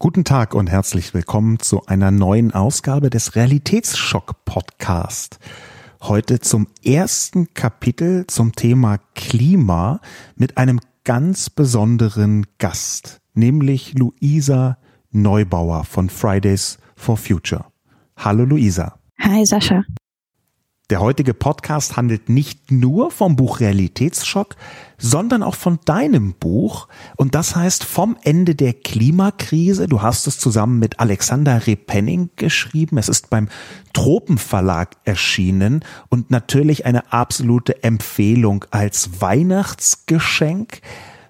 Guten Tag und herzlich willkommen zu einer neuen Ausgabe des Realitätsschock Podcast. Heute zum ersten Kapitel zum Thema Klima mit einem ganz besonderen Gast, nämlich Luisa Neubauer von Fridays for Future. Hallo Luisa. Hi Sascha. Der heutige Podcast handelt nicht nur vom Buch Realitätsschock, sondern auch von deinem Buch. Und das heißt vom Ende der Klimakrise. Du hast es zusammen mit Alexander Repenning geschrieben. Es ist beim Tropenverlag erschienen und natürlich eine absolute Empfehlung als Weihnachtsgeschenk.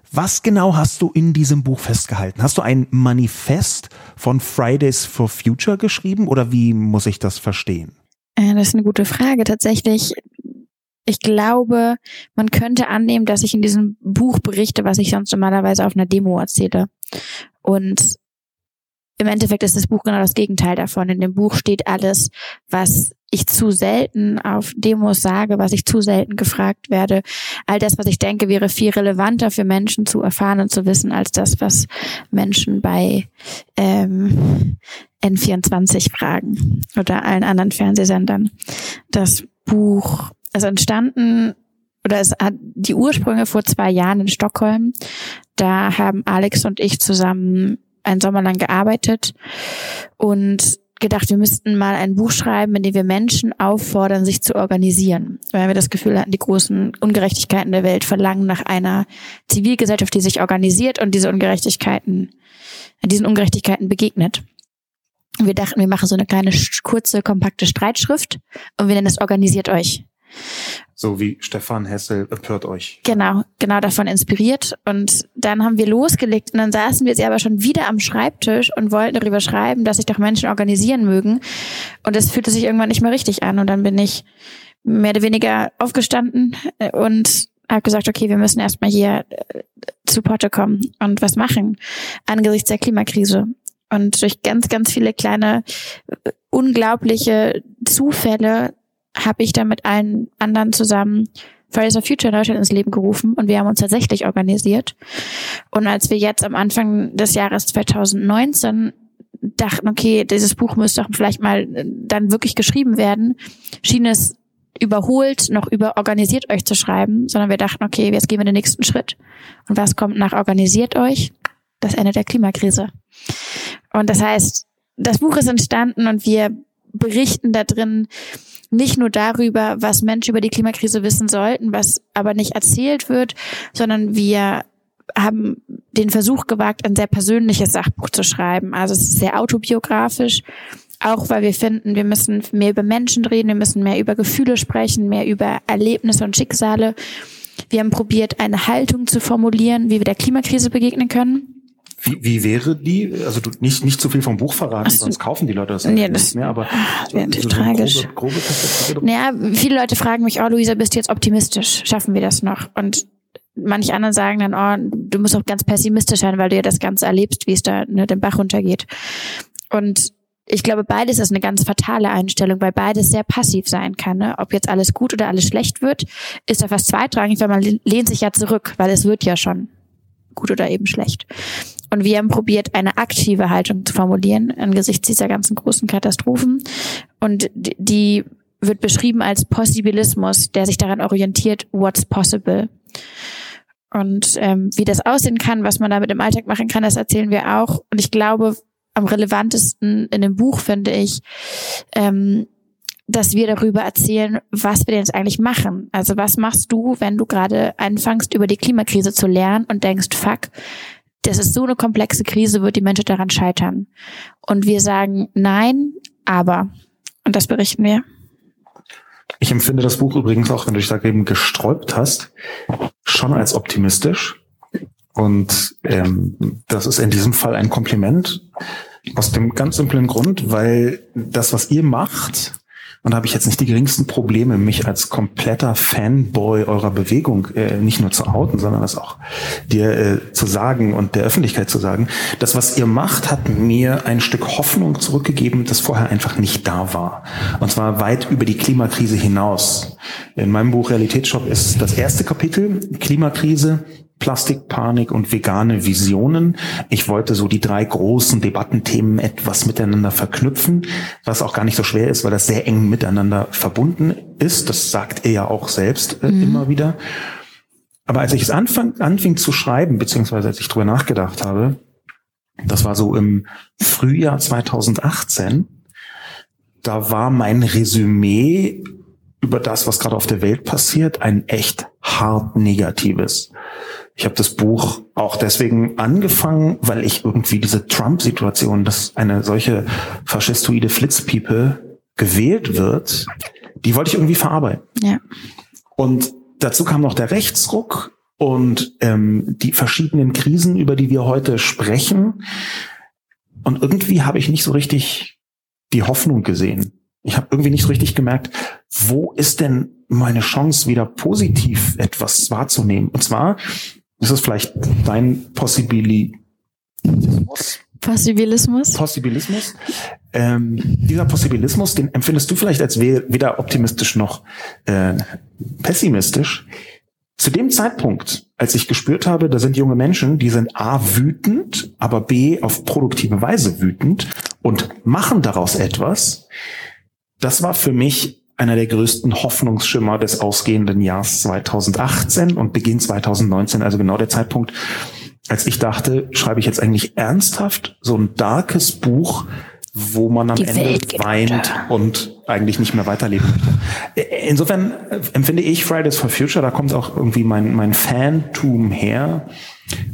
Was genau hast du in diesem Buch festgehalten? Hast du ein Manifest von Fridays for Future geschrieben oder wie muss ich das verstehen? Äh, das ist eine gute Frage. Tatsächlich, ich glaube, man könnte annehmen, dass ich in diesem Buch berichte, was ich sonst normalerweise auf einer Demo erzähle. Und im Endeffekt ist das Buch genau das Gegenteil davon. In dem Buch steht alles, was ich zu selten auf Demos sage, was ich zu selten gefragt werde. All das, was ich denke, wäre viel relevanter für Menschen zu erfahren und zu wissen, als das, was Menschen bei ähm, N24 fragen oder allen anderen Fernsehsendern. Das Buch ist entstanden oder es hat die Ursprünge vor zwei Jahren in Stockholm. Da haben Alex und ich zusammen einen Sommer lang gearbeitet und gedacht, wir müssten mal ein Buch schreiben, in dem wir Menschen auffordern, sich zu organisieren. Weil wir das Gefühl hatten, die großen Ungerechtigkeiten der Welt verlangen nach einer Zivilgesellschaft, die sich organisiert und diese Ungerechtigkeiten, diesen Ungerechtigkeiten begegnet. Wir dachten, wir machen so eine kleine, kurze, kompakte Streitschrift und wir nennen es Organisiert euch. So wie Stefan Hessel empört euch. Genau, genau davon inspiriert. Und dann haben wir losgelegt und dann saßen wir sie aber schon wieder am Schreibtisch und wollten darüber schreiben, dass sich doch Menschen organisieren mögen. Und es fühlte sich irgendwann nicht mehr richtig an. Und dann bin ich mehr oder weniger aufgestanden und habe gesagt, okay, wir müssen erstmal hier äh, zu Potte kommen und was machen angesichts der Klimakrise. Und durch ganz, ganz viele kleine, äh, unglaubliche Zufälle habe ich dann mit allen anderen zusammen Fridays for Future Deutschland ins Leben gerufen und wir haben uns tatsächlich organisiert. Und als wir jetzt am Anfang des Jahres 2019 dachten, okay, dieses Buch müsste doch vielleicht mal äh, dann wirklich geschrieben werden, schien es überholt, noch über organisiert euch zu schreiben, sondern wir dachten, okay, jetzt gehen wir den nächsten Schritt. Und was kommt nach organisiert euch? Das Ende der Klimakrise. Und das heißt, das Buch ist entstanden und wir berichten da drin nicht nur darüber, was Menschen über die Klimakrise wissen sollten, was aber nicht erzählt wird, sondern wir haben den Versuch gewagt, ein sehr persönliches Sachbuch zu schreiben. Also es ist sehr autobiografisch, auch weil wir finden, wir müssen mehr über Menschen reden, wir müssen mehr über Gefühle sprechen, mehr über Erlebnisse und Schicksale. Wir haben probiert, eine Haltung zu formulieren, wie wir der Klimakrise begegnen können. Wie, wie wäre die? Also du nicht nicht zu viel vom Buch verraten, so, sonst kaufen die Leute das nee, das nicht mehr. Aber das wäre so, so tragisch. Grobe, grobe naja, viele Leute fragen mich, oh Luisa, bist du jetzt optimistisch? Schaffen wir das noch? Und manche anderen sagen dann, oh, du musst auch ganz pessimistisch sein, weil du ja das Ganze erlebst, wie es da ne, den Bach runtergeht. Und ich glaube, beides ist eine ganz fatale Einstellung, weil beides sehr passiv sein kann. Ne? Ob jetzt alles gut oder alles schlecht wird, ist da fast zweitrangig, weil man lehnt sich ja zurück, weil es wird ja schon gut oder eben schlecht. Und wir haben probiert, eine aktive Haltung zu formulieren angesichts dieser ganzen großen Katastrophen. Und die wird beschrieben als Possibilismus, der sich daran orientiert, what's possible. Und ähm, wie das aussehen kann, was man damit im Alltag machen kann, das erzählen wir auch. Und ich glaube, am relevantesten in dem Buch finde ich, ähm, dass wir darüber erzählen, was wir denn jetzt eigentlich machen. Also was machst du, wenn du gerade anfängst, über die Klimakrise zu lernen und denkst, fuck, das ist so eine komplexe Krise, wird die Menschheit daran scheitern. Und wir sagen nein, aber. Und das berichten wir. Ich empfinde das Buch übrigens auch, wenn du dich da eben gesträubt hast, schon als optimistisch. Und ähm, das ist in diesem Fall ein Kompliment. Aus dem ganz simplen Grund, weil das, was ihr macht, und da habe ich jetzt nicht die geringsten Probleme, mich als kompletter Fanboy eurer Bewegung äh, nicht nur zu outen, sondern das auch dir äh, zu sagen und der Öffentlichkeit zu sagen. Das, was ihr macht, hat mir ein Stück Hoffnung zurückgegeben, das vorher einfach nicht da war. Und zwar weit über die Klimakrise hinaus. In meinem Buch Realitätsshop ist das erste Kapitel Klimakrise Plastikpanik und vegane Visionen. Ich wollte so die drei großen Debattenthemen etwas miteinander verknüpfen, was auch gar nicht so schwer ist, weil das sehr eng miteinander verbunden ist. Das sagt er ja auch selbst äh, mhm. immer wieder. Aber als ich es anfang, anfing zu schreiben, beziehungsweise als ich drüber nachgedacht habe, das war so im Frühjahr 2018, da war mein Resümee über das, was gerade auf der Welt passiert, ein echt hart negatives. Ich habe das Buch auch deswegen angefangen, weil ich irgendwie diese Trump-Situation, dass eine solche faschistoide Flitzpiepe gewählt wird, die wollte ich irgendwie verarbeiten. Ja. Und dazu kam noch der Rechtsruck und ähm, die verschiedenen Krisen, über die wir heute sprechen. Und irgendwie habe ich nicht so richtig die Hoffnung gesehen. Ich habe irgendwie nicht so richtig gemerkt, wo ist denn meine Chance, wieder positiv etwas wahrzunehmen? Und zwar ist es vielleicht dein Possibilismus. Possibilismus. Possibilismus. Ähm, dieser Possibilismus, den empfindest du vielleicht als weder optimistisch noch äh, pessimistisch. Zu dem Zeitpunkt, als ich gespürt habe, da sind junge Menschen, die sind A wütend, aber B auf produktive Weise wütend und machen daraus etwas, das war für mich einer der größten Hoffnungsschimmer des ausgehenden Jahres 2018 und Beginn 2019, also genau der Zeitpunkt, als ich dachte, schreibe ich jetzt eigentlich ernsthaft so ein darkes Buch, wo man am Die Ende weint und eigentlich nicht mehr weiterleben möchte. Insofern empfinde ich Fridays for Future, da kommt auch irgendwie mein, mein Fantum her,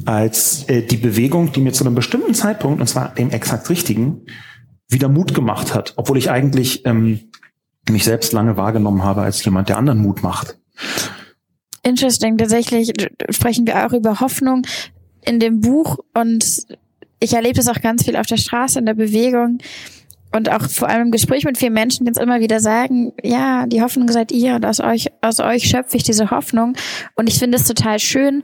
als äh, die Bewegung, die mir zu einem bestimmten Zeitpunkt, und zwar dem exakt richtigen, wieder Mut gemacht hat, obwohl ich eigentlich ähm, mich selbst lange wahrgenommen habe als jemand, der anderen Mut macht. Interesting. Tatsächlich sprechen wir auch über Hoffnung in dem Buch und ich erlebe das auch ganz viel auf der Straße in der Bewegung und auch vor allem im Gespräch mit vielen Menschen, die uns immer wieder sagen, ja, die Hoffnung seid ihr und aus euch, aus euch schöpfe ich diese Hoffnung. Und ich finde es total schön.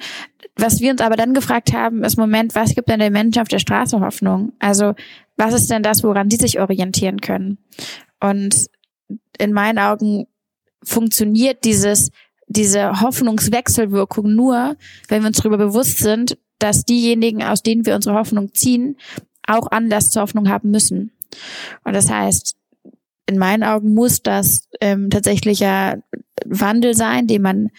Was wir uns aber dann gefragt haben, ist Moment, was gibt denn den Menschen auf der Straße Hoffnung? Also, was ist denn das, woran die sich orientieren können? Und in meinen Augen funktioniert dieses, diese Hoffnungswechselwirkung nur, wenn wir uns darüber bewusst sind, dass diejenigen, aus denen wir unsere Hoffnung ziehen, auch Anlass zur Hoffnung haben müssen. Und das heißt, in meinen Augen muss das ähm, tatsächlicher Wandel sein, den man,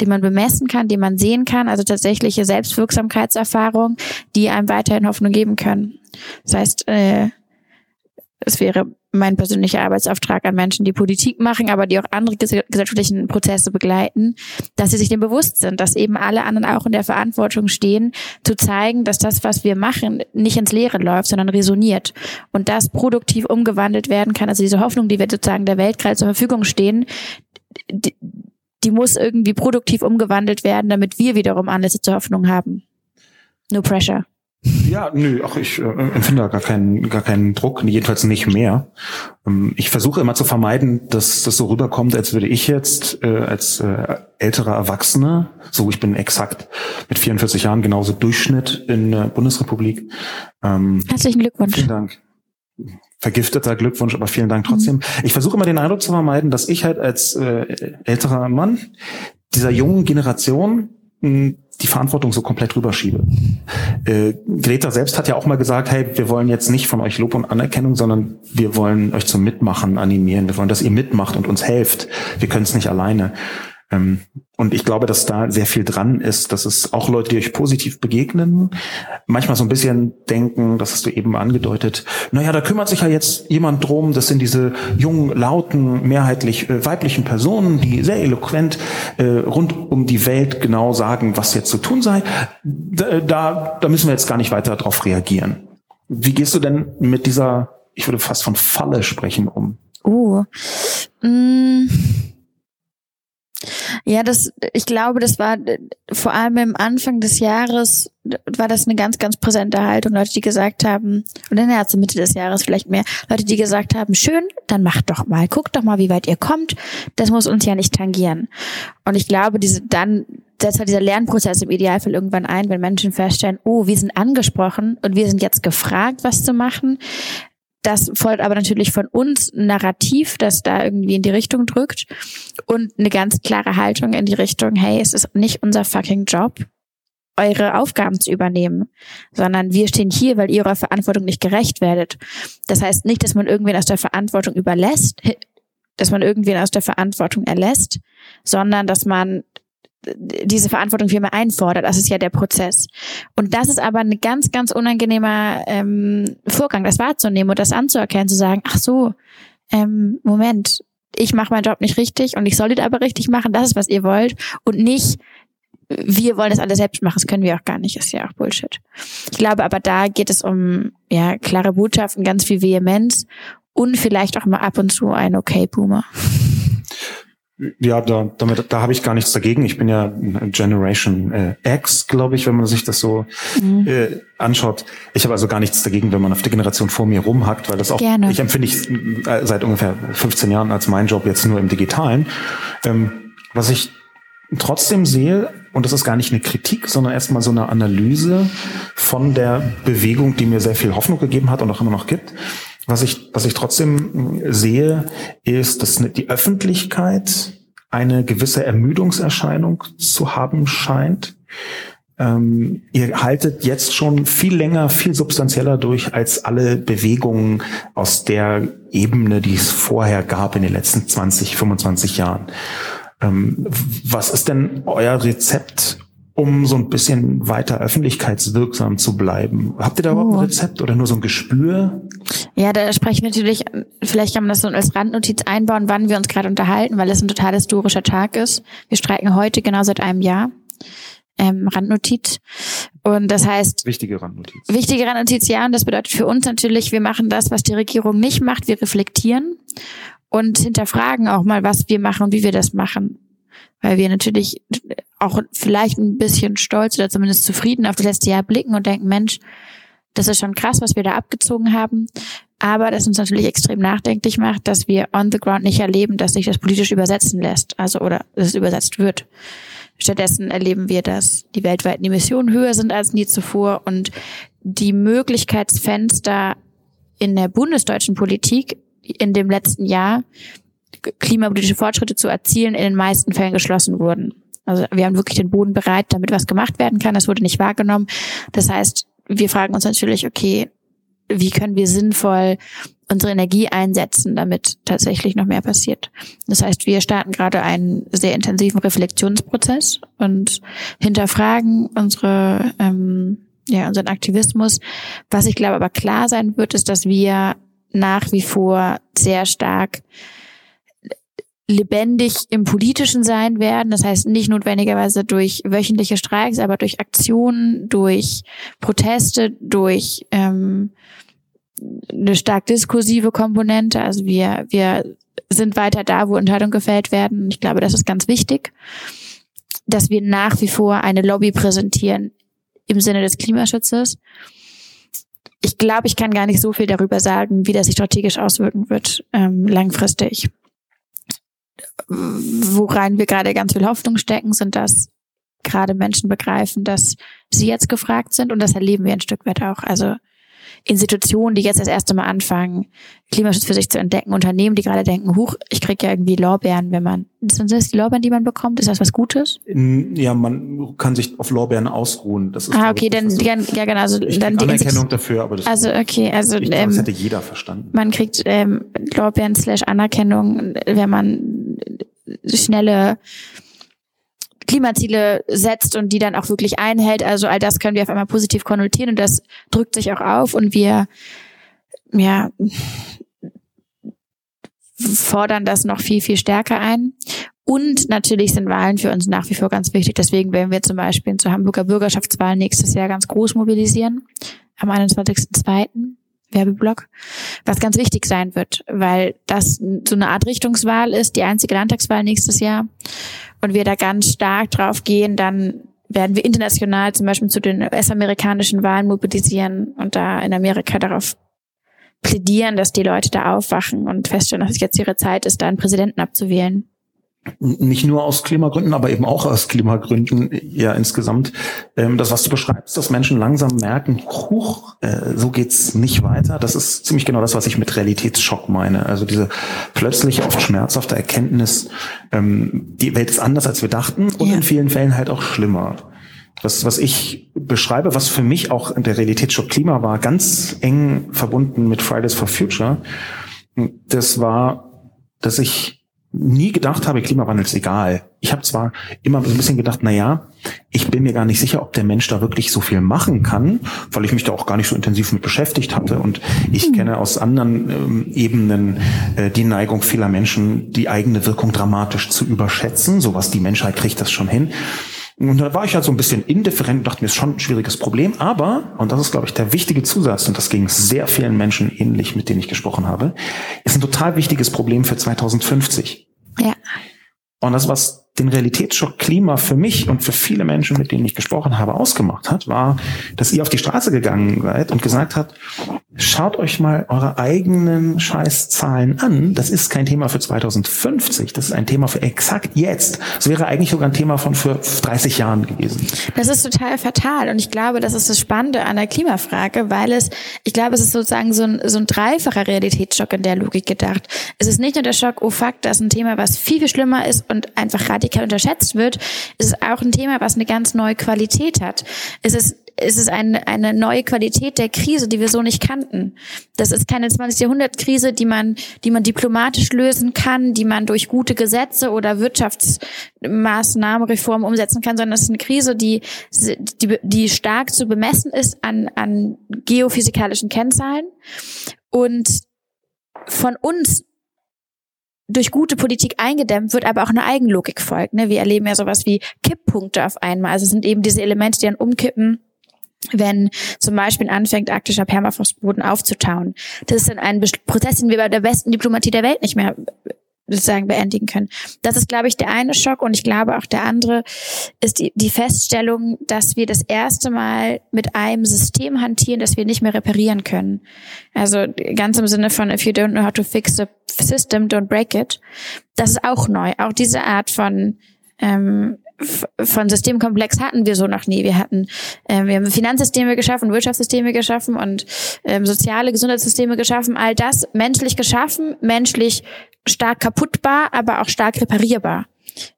den man bemessen kann, den man sehen kann, also tatsächliche Selbstwirksamkeitserfahrung, die einem weiterhin Hoffnung geben können. Das heißt, äh, es wäre mein persönlicher Arbeitsauftrag an Menschen, die Politik machen, aber die auch andere gesellschaftlichen Prozesse begleiten, dass sie sich dem bewusst sind, dass eben alle anderen auch in der Verantwortung stehen, zu zeigen, dass das, was wir machen, nicht ins Leere läuft, sondern resoniert und das produktiv umgewandelt werden kann. Also diese Hoffnung, die wir sozusagen der Welt gerade zur Verfügung stehen, die, die muss irgendwie produktiv umgewandelt werden, damit wir wiederum Anlässe zur Hoffnung haben. No pressure. Ja, nö, ach, ich äh, empfinde da gar keinen, gar keinen Druck, jedenfalls nicht mehr. Ähm, ich versuche immer zu vermeiden, dass das so rüberkommt, als würde ich jetzt äh, als äh, älterer Erwachsener, so ich bin exakt mit 44 Jahren genauso Durchschnitt in der Bundesrepublik. Ähm, Herzlichen Glückwunsch. Vielen Dank. Vergifteter Glückwunsch, aber vielen Dank trotzdem. Mhm. Ich versuche immer den Eindruck zu vermeiden, dass ich halt als äh, älterer Mann dieser jungen Generation die Verantwortung so komplett rüberschiebe. Äh, Greta selbst hat ja auch mal gesagt, hey, wir wollen jetzt nicht von euch Lob und Anerkennung, sondern wir wollen euch zum Mitmachen animieren. Wir wollen, dass ihr mitmacht und uns helft. Wir können es nicht alleine. Ähm, und ich glaube, dass da sehr viel dran ist, dass es auch Leute, die euch positiv begegnen, manchmal so ein bisschen denken, das hast du eben angedeutet, naja, da kümmert sich ja jetzt jemand drum, das sind diese jungen, lauten, mehrheitlich äh, weiblichen Personen, die sehr eloquent äh, rund um die Welt genau sagen, was jetzt zu tun sei. Da, da, müssen wir jetzt gar nicht weiter darauf reagieren. Wie gehst du denn mit dieser, ich würde fast von Falle sprechen, um? Oh. Mm ja, das, ich glaube, das war vor allem im Anfang des Jahres war das eine ganz, ganz präsente Haltung. Leute, die gesagt haben, und in der Mitte des Jahres vielleicht mehr, Leute, die gesagt haben, schön, dann macht doch mal, guckt doch mal, wie weit ihr kommt. Das muss uns ja nicht tangieren. Und ich glaube, diese dann setzt halt dieser Lernprozess im Idealfall irgendwann ein, wenn Menschen feststellen, oh, wir sind angesprochen und wir sind jetzt gefragt, was zu machen. Das folgt aber natürlich von uns Narrativ, das da irgendwie in die Richtung drückt und eine ganz klare Haltung in die Richtung, hey, es ist nicht unser fucking Job, eure Aufgaben zu übernehmen, sondern wir stehen hier, weil ihr eurer Verantwortung nicht gerecht werdet. Das heißt nicht, dass man irgendwen aus der Verantwortung überlässt, dass man irgendwen aus der Verantwortung erlässt, sondern dass man diese Verantwortung viel mehr einfordert. Das ist ja der Prozess. Und das ist aber ein ganz, ganz unangenehmer ähm, Vorgang, das wahrzunehmen und das anzuerkennen, zu sagen, ach so, ähm, Moment, ich mache meinen Job nicht richtig und ich soll ihn aber richtig machen, das ist, was ihr wollt. Und nicht, wir wollen das alle selbst machen, das können wir auch gar nicht, ist ja auch Bullshit. Ich glaube aber, da geht es um ja klare Botschaften, ganz viel Vehemenz und vielleicht auch mal ab und zu ein Okay Boomer. Ja, da, damit, da habe ich gar nichts dagegen. Ich bin ja Generation äh, X, glaube ich, wenn man sich das so mhm. äh, anschaut. Ich habe also gar nichts dagegen, wenn man auf die Generation vor mir rumhackt, weil das auch, Gerne. ich empfinde ich äh, seit ungefähr 15 Jahren als mein Job jetzt nur im Digitalen. Ähm, was ich trotzdem sehe, und das ist gar nicht eine Kritik, sondern erstmal so eine Analyse von der Bewegung, die mir sehr viel Hoffnung gegeben hat und auch immer noch gibt, was ich, was ich trotzdem sehe, ist, dass die Öffentlichkeit eine gewisse Ermüdungserscheinung zu haben scheint. Ähm, ihr haltet jetzt schon viel länger, viel substanzieller durch als alle Bewegungen aus der Ebene, die es vorher gab in den letzten 20, 25 Jahren. Ähm, was ist denn euer Rezept, um so ein bisschen weiter öffentlichkeitswirksam zu bleiben. Habt ihr da überhaupt ein oh. Rezept oder nur so ein Gespür? Ja, da spreche ich natürlich, vielleicht kann man das so als Randnotiz einbauen, wann wir uns gerade unterhalten, weil es ein total historischer Tag ist. Wir streiken heute genau seit einem Jahr. Ähm, Randnotiz. Und das heißt. Wichtige Randnotiz. Wichtige Randnotiz, ja. Und das bedeutet für uns natürlich, wir machen das, was die Regierung nicht macht. Wir reflektieren und hinterfragen auch mal, was wir machen und wie wir das machen weil wir natürlich auch vielleicht ein bisschen stolz oder zumindest zufrieden auf das letzte Jahr blicken und denken, Mensch, das ist schon krass, was wir da abgezogen haben. Aber das uns natürlich extrem nachdenklich macht, dass wir on the ground nicht erleben, dass sich das politisch übersetzen lässt, also oder dass es übersetzt wird. Stattdessen erleben wir, dass die weltweiten Emissionen höher sind als nie zuvor und die Möglichkeitsfenster in der bundesdeutschen Politik in dem letzten Jahr klimapolitische Fortschritte zu erzielen, in den meisten Fällen geschlossen wurden. Also wir haben wirklich den Boden bereit, damit was gemacht werden kann. Das wurde nicht wahrgenommen. Das heißt, wir fragen uns natürlich, okay, wie können wir sinnvoll unsere Energie einsetzen, damit tatsächlich noch mehr passiert. Das heißt, wir starten gerade einen sehr intensiven Reflexionsprozess und hinterfragen unsere, ähm, ja, unseren Aktivismus. Was ich glaube aber klar sein wird, ist, dass wir nach wie vor sehr stark lebendig im Politischen sein werden. Das heißt nicht notwendigerweise durch wöchentliche Streiks, aber durch Aktionen, durch Proteste, durch ähm, eine stark diskursive Komponente. Also wir, wir sind weiter da, wo Entscheidungen gefällt werden. Ich glaube, das ist ganz wichtig, dass wir nach wie vor eine Lobby präsentieren im Sinne des Klimaschutzes. Ich glaube, ich kann gar nicht so viel darüber sagen, wie das sich strategisch auswirken wird ähm, langfristig worein wir gerade ganz viel Hoffnung stecken, sind, dass gerade Menschen begreifen, dass sie jetzt gefragt sind und das erleben wir ein Stück weit auch. Also Institutionen, die jetzt das erste Mal anfangen, Klimaschutz für sich zu entdecken, Unternehmen, die gerade denken, huch, ich kriege ja irgendwie Lorbeeren, wenn man, sind das die Lorbeeren, die man bekommt? Ist das was Gutes? Ja, man kann sich auf Lorbeeren ausruhen. Das ist, ah, okay, dann, ja, genau, also ich dann die Anerkennung dafür, aber das, also okay, also ich ähm, das hätte jeder verstanden. Man kriegt ähm, Lorbeeren slash Anerkennung, wenn man schnelle Klimaziele setzt und die dann auch wirklich einhält. Also all das können wir auf einmal positiv konnotieren und das drückt sich auch auf und wir ja fordern das noch viel, viel stärker ein. Und natürlich sind Wahlen für uns nach wie vor ganz wichtig. Deswegen werden wir zum Beispiel zur Hamburger Bürgerschaftswahl nächstes Jahr ganz groß mobilisieren. Am 21.02. Werbeblock, was ganz wichtig sein wird, weil das so eine Art Richtungswahl ist, die einzige Landtagswahl nächstes Jahr. Und wir da ganz stark drauf gehen, dann werden wir international zum Beispiel zu den US-amerikanischen Wahlen mobilisieren und da in Amerika darauf plädieren, dass die Leute da aufwachen und feststellen, dass es jetzt ihre Zeit ist, da einen Präsidenten abzuwählen nicht nur aus Klimagründen, aber eben auch aus Klimagründen ja insgesamt. Ähm, das, was du beschreibst, dass Menschen langsam merken, huch, äh, so geht's nicht weiter. Das ist ziemlich genau das, was ich mit Realitätsschock meine. Also diese plötzliche, oft schmerzhafte Erkenntnis, ähm, die Welt ist anders, als wir dachten und ja. in vielen Fällen halt auch schlimmer. Das, was ich beschreibe, was für mich auch in der Realitätsschock Klima war, ganz eng verbunden mit Fridays for Future, das war, dass ich nie gedacht habe, Klimawandel ist egal. Ich habe zwar immer so ein bisschen gedacht, na ja, ich bin mir gar nicht sicher, ob der Mensch da wirklich so viel machen kann, weil ich mich da auch gar nicht so intensiv mit beschäftigt hatte. Und ich mhm. kenne aus anderen ähm, Ebenen äh, die Neigung vieler Menschen, die eigene Wirkung dramatisch zu überschätzen. Sowas, die Menschheit kriegt das schon hin. Und da war ich halt so ein bisschen indifferent und dachte mir, ist schon ein schwieriges Problem. Aber, und das ist, glaube ich, der wichtige Zusatz, und das ging sehr vielen Menschen ähnlich, mit denen ich gesprochen habe, ist ein total wichtiges Problem für 2050. Ja. Und das, was den Realitätsschock Klima für mich und für viele Menschen, mit denen ich gesprochen habe, ausgemacht hat, war, dass ihr auf die Straße gegangen seid und gesagt habt, schaut euch mal eure eigenen Scheißzahlen an. Das ist kein Thema für 2050. Das ist ein Thema für exakt jetzt. Das wäre eigentlich sogar ein Thema von für 30 Jahren gewesen. Das ist total fatal. Und ich glaube, das ist das Spannende an der Klimafrage, weil es, ich glaube, es ist sozusagen so ein, so ein dreifacher Realitätsschock in der Logik gedacht. Es ist nicht nur der Schock, oh fuck, das ist ein Thema, was viel, viel schlimmer ist und einfach radikal unterschätzt wird. Es ist auch ein Thema, was eine ganz neue Qualität hat. Es ist es eine, eine neue Qualität der Krise, die wir so nicht kannten. Das ist keine 20. Jahrhundert-Krise, die man, die man diplomatisch lösen kann, die man durch gute Gesetze oder Wirtschaftsmaßnahmen, Reformen umsetzen kann, sondern es ist eine Krise, die, die, die stark zu bemessen ist an, an geophysikalischen Kennzahlen und von uns durch gute Politik eingedämmt wird, aber auch eine Eigenlogik folgt. Ne? Wir erleben ja sowas wie Kipppunkte auf einmal. Also es sind eben diese Elemente, die dann umkippen wenn zum Beispiel anfängt, arktischer Permafrostboden aufzutauen. Das ist dann ein Prozess, den wir bei der besten Diplomatie der Welt nicht mehr sozusagen beendigen können. Das ist, glaube ich, der eine Schock und ich glaube auch der andere ist die, die Feststellung, dass wir das erste Mal mit einem System hantieren, das wir nicht mehr reparieren können. Also ganz im Sinne von if you don't know how to fix a system, don't break it. Das ist auch neu. Auch diese Art von ähm, von Systemkomplex hatten wir so noch nie. Wir hatten, äh, wir haben Finanzsysteme geschaffen, Wirtschaftssysteme geschaffen und ähm, soziale Gesundheitssysteme geschaffen. All das menschlich geschaffen, menschlich stark kaputtbar, aber auch stark reparierbar.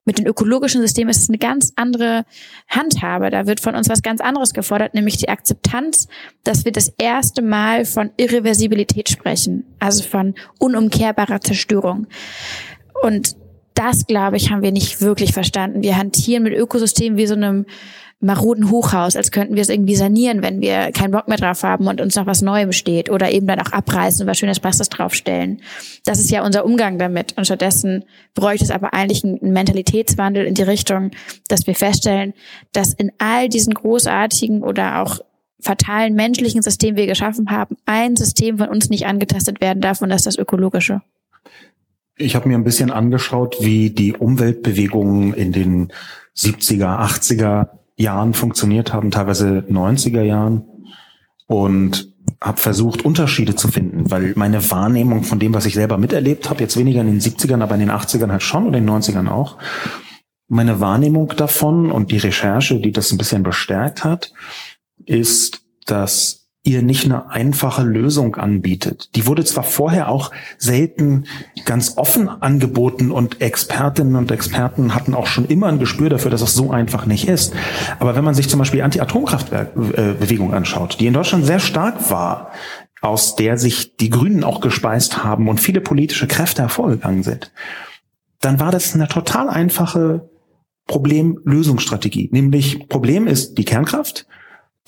Mit den ökologischen Systemen ist es eine ganz andere Handhabe. Da wird von uns was ganz anderes gefordert, nämlich die Akzeptanz, dass wir das erste Mal von Irreversibilität sprechen, also von unumkehrbarer Zerstörung. Und das, glaube ich, haben wir nicht wirklich verstanden. Wir hantieren mit Ökosystemen wie so einem maroden Hochhaus, als könnten wir es irgendwie sanieren, wenn wir keinen Bock mehr drauf haben und uns noch was Neuem steht oder eben dann auch abreißen und was Schönes Passes draufstellen. Das ist ja unser Umgang damit. Und stattdessen bräuchte es aber eigentlich einen Mentalitätswandel in die Richtung, dass wir feststellen, dass in all diesen großartigen oder auch fatalen menschlichen Systemen, die wir geschaffen haben, ein System von uns nicht angetastet werden darf und das ist das ökologische. Ich habe mir ein bisschen angeschaut, wie die Umweltbewegungen in den 70er, 80er Jahren funktioniert haben, teilweise 90er Jahren. Und habe versucht, Unterschiede zu finden, weil meine Wahrnehmung von dem, was ich selber miterlebt habe, jetzt weniger in den 70ern, aber in den 80ern halt schon und in den 90ern auch, meine Wahrnehmung davon und die Recherche, die das ein bisschen bestärkt hat, ist, dass ihr nicht eine einfache Lösung anbietet. Die wurde zwar vorher auch selten ganz offen angeboten und Expertinnen und Experten hatten auch schon immer ein Gespür dafür, dass es so einfach nicht ist. Aber wenn man sich zum Beispiel die Anti-Atomkraftwerk-Bewegung anschaut, die in Deutschland sehr stark war, aus der sich die Grünen auch gespeist haben und viele politische Kräfte hervorgegangen sind, dann war das eine total einfache Problem-Lösungsstrategie. Nämlich Problem ist die Kernkraft,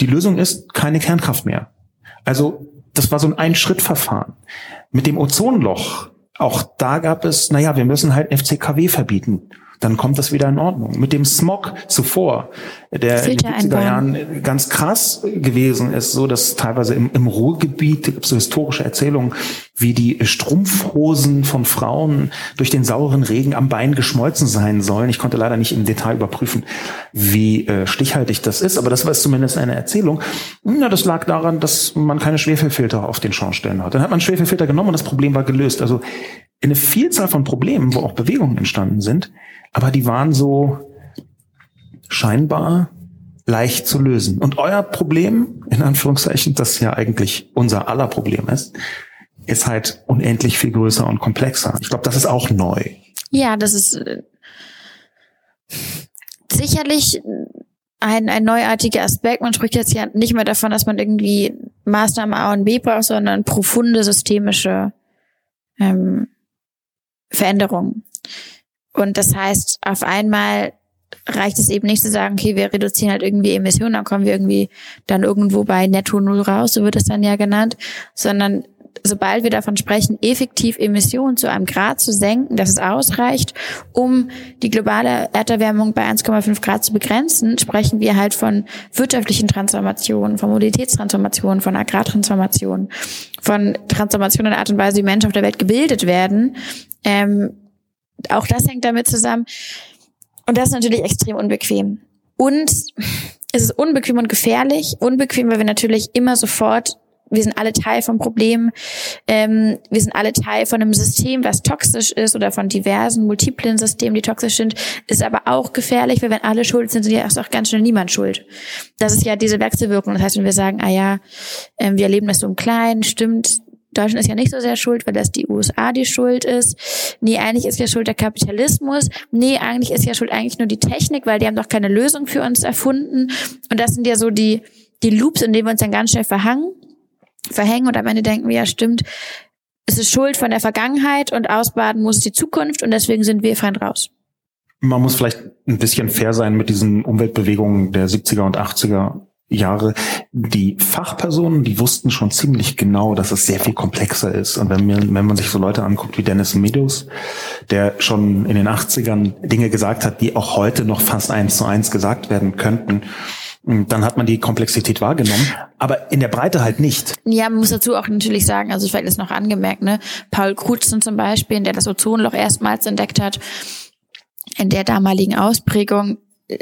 die Lösung ist keine Kernkraft mehr. Also das war so ein Ein-Schritt-Verfahren. Mit dem Ozonloch, auch da gab es, naja, wir müssen halt FCKW verbieten dann kommt das wieder in Ordnung. Mit dem Smog zuvor, der in den 70er Jahren ganz krass gewesen ist, so dass teilweise im, im Ruhrgebiet gibt es so historische Erzählungen, wie die Strumpfhosen von Frauen durch den sauren Regen am Bein geschmolzen sein sollen. Ich konnte leider nicht im Detail überprüfen, wie äh, stichhaltig das ist, aber das war zumindest eine Erzählung. Ja, das lag daran, dass man keine Schwefelfilter auf den Schornsteinen hat. Dann hat man Schwefelfilter genommen und das Problem war gelöst. Also eine Vielzahl von Problemen, wo auch Bewegungen entstanden sind, aber die waren so scheinbar leicht zu lösen. Und euer Problem, in Anführungszeichen, das ja eigentlich unser aller Problem ist, ist halt unendlich viel größer und komplexer. Ich glaube, das ist auch neu. Ja, das ist äh, sicherlich ein, ein neuartiger Aspekt. Man spricht jetzt ja nicht mehr davon, dass man irgendwie Maßnahmen A und B braucht, sondern profunde systemische ähm, Veränderungen. Und das heißt, auf einmal reicht es eben nicht zu sagen, okay, wir reduzieren halt irgendwie Emissionen, dann kommen wir irgendwie dann irgendwo bei Netto Null raus, so wird es dann ja genannt, sondern sobald wir davon sprechen, effektiv Emissionen zu einem Grad zu senken, dass es ausreicht, um die globale Erderwärmung bei 1,5 Grad zu begrenzen, sprechen wir halt von wirtschaftlichen Transformationen, von Mobilitätstransformationen, von Agrartransformationen, von Transformationen in der Art und Weise, wie Menschen auf der Welt gebildet werden. Ähm, auch das hängt damit zusammen. Und das ist natürlich extrem unbequem. Und es ist unbequem und gefährlich. Unbequem, weil wir natürlich immer sofort wir sind alle Teil vom Problem, ähm, wir sind alle Teil von einem System, was toxisch ist oder von diversen multiplen Systemen, die toxisch sind, ist aber auch gefährlich, weil wenn alle schuld sind, sind ja auch ganz schnell niemand schuld. Das ist ja diese Wechselwirkung. Das heißt, wenn wir sagen, ah ja, ähm, wir erleben das so im Kleinen, stimmt, Deutschland ist ja nicht so sehr schuld, weil das die USA die Schuld ist. Nee, eigentlich ist ja schuld der Kapitalismus. Nee, eigentlich ist ja schuld eigentlich nur die Technik, weil die haben doch keine Lösung für uns erfunden. Und das sind ja so die, die Loops, in denen wir uns dann ganz schnell verhangen, verhängen und am Ende denken wir, ja stimmt, es ist Schuld von der Vergangenheit und ausbaden muss die Zukunft und deswegen sind wir fein raus. Man muss vielleicht ein bisschen fair sein mit diesen Umweltbewegungen der 70er und 80er Jahre, die Fachpersonen, die wussten schon ziemlich genau, dass es sehr viel komplexer ist. Und wenn, man, wenn man sich so Leute anguckt wie Dennis Meadows, der schon in den 80ern Dinge gesagt hat, die auch heute noch fast eins zu eins gesagt werden könnten, dann hat man die Komplexität wahrgenommen, aber in der Breite halt nicht. Ja, man muss dazu auch natürlich sagen, also vielleicht ist noch angemerkt, ne, Paul Crutzen zum Beispiel, der das Ozonloch erstmals entdeckt hat, in der damaligen Ausprägung,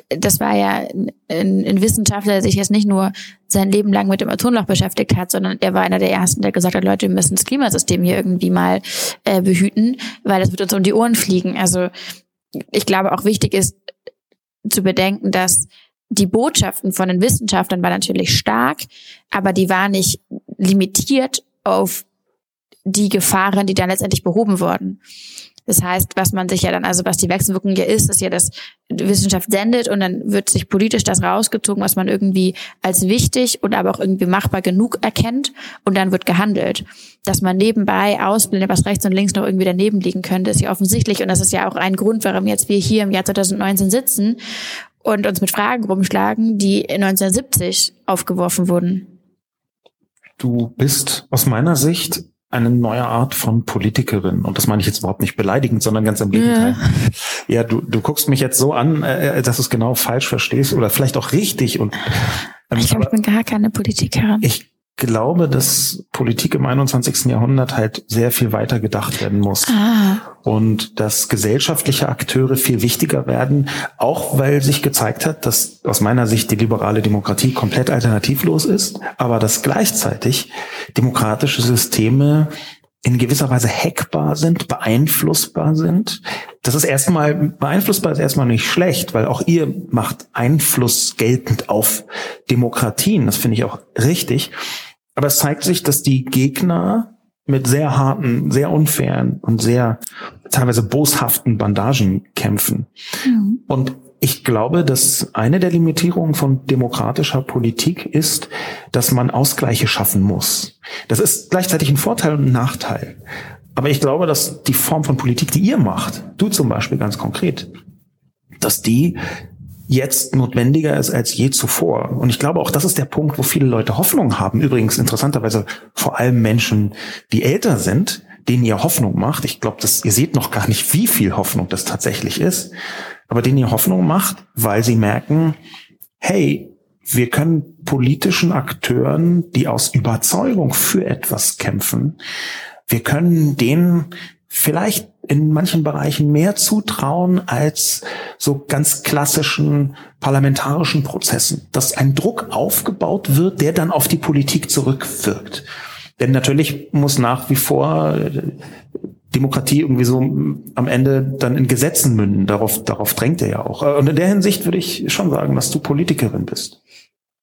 das war ja ein, ein, Wissenschaftler, der sich jetzt nicht nur sein Leben lang mit dem Ozonloch beschäftigt hat, sondern er war einer der ersten, der gesagt hat, Leute, wir müssen das Klimasystem hier irgendwie mal äh, behüten, weil das wird uns um die Ohren fliegen. Also ich glaube auch wichtig ist zu bedenken, dass die Botschaften von den Wissenschaftlern waren natürlich stark, aber die waren nicht limitiert auf die Gefahren, die dann letztendlich behoben wurden. Das heißt, was man sich ja dann, also was die Wechselwirkung ja ist, ist ja, dass Wissenschaft sendet und dann wird sich politisch das rausgezogen, was man irgendwie als wichtig oder aber auch irgendwie machbar genug erkennt und dann wird gehandelt. Dass man nebenbei ausblendet, was rechts und links noch irgendwie daneben liegen könnte, ist ja offensichtlich und das ist ja auch ein Grund, warum jetzt wir hier im Jahr 2019 sitzen und uns mit Fragen rumschlagen, die 1970 aufgeworfen wurden. Du bist aus meiner Sicht eine neue Art von Politikerin. Und das meine ich jetzt überhaupt nicht beleidigend, sondern ganz im Gegenteil. Ja, ja du, du guckst mich jetzt so an, äh, dass du es genau falsch verstehst oder vielleicht auch richtig. Und, ähm, ich glaube, ich bin gar keine Politikerin. Ich glaube, dass Politik im 21. Jahrhundert halt sehr viel weiter gedacht werden muss. Ah. Und dass gesellschaftliche Akteure viel wichtiger werden, auch weil sich gezeigt hat, dass aus meiner Sicht die liberale Demokratie komplett alternativlos ist, aber dass gleichzeitig demokratische Systeme in gewisser Weise hackbar sind, beeinflussbar sind. Das ist erstmal, beeinflussbar ist erstmal nicht schlecht, weil auch ihr macht Einfluss geltend auf Demokratien. Das finde ich auch richtig. Aber es zeigt sich, dass die Gegner mit sehr harten, sehr unfairen und sehr teilweise boshaften Bandagen kämpfen. Mhm. Und ich glaube, dass eine der Limitierungen von demokratischer Politik ist, dass man Ausgleiche schaffen muss. Das ist gleichzeitig ein Vorteil und ein Nachteil. Aber ich glaube, dass die Form von Politik, die ihr macht, du zum Beispiel ganz konkret, dass die jetzt notwendiger ist als je zuvor. Und ich glaube auch, das ist der Punkt, wo viele Leute Hoffnung haben. Übrigens interessanterweise vor allem Menschen, die älter sind, denen ihr Hoffnung macht. Ich glaube, dass ihr seht noch gar nicht, wie viel Hoffnung das tatsächlich ist aber denen ihr Hoffnung macht, weil sie merken, hey, wir können politischen Akteuren, die aus Überzeugung für etwas kämpfen, wir können denen vielleicht in manchen Bereichen mehr zutrauen als so ganz klassischen parlamentarischen Prozessen, dass ein Druck aufgebaut wird, der dann auf die Politik zurückwirkt. Denn natürlich muss nach wie vor Demokratie irgendwie so am Ende dann in Gesetzen münden. Darauf, darauf drängt er ja auch. Und in der Hinsicht würde ich schon sagen, dass du Politikerin bist.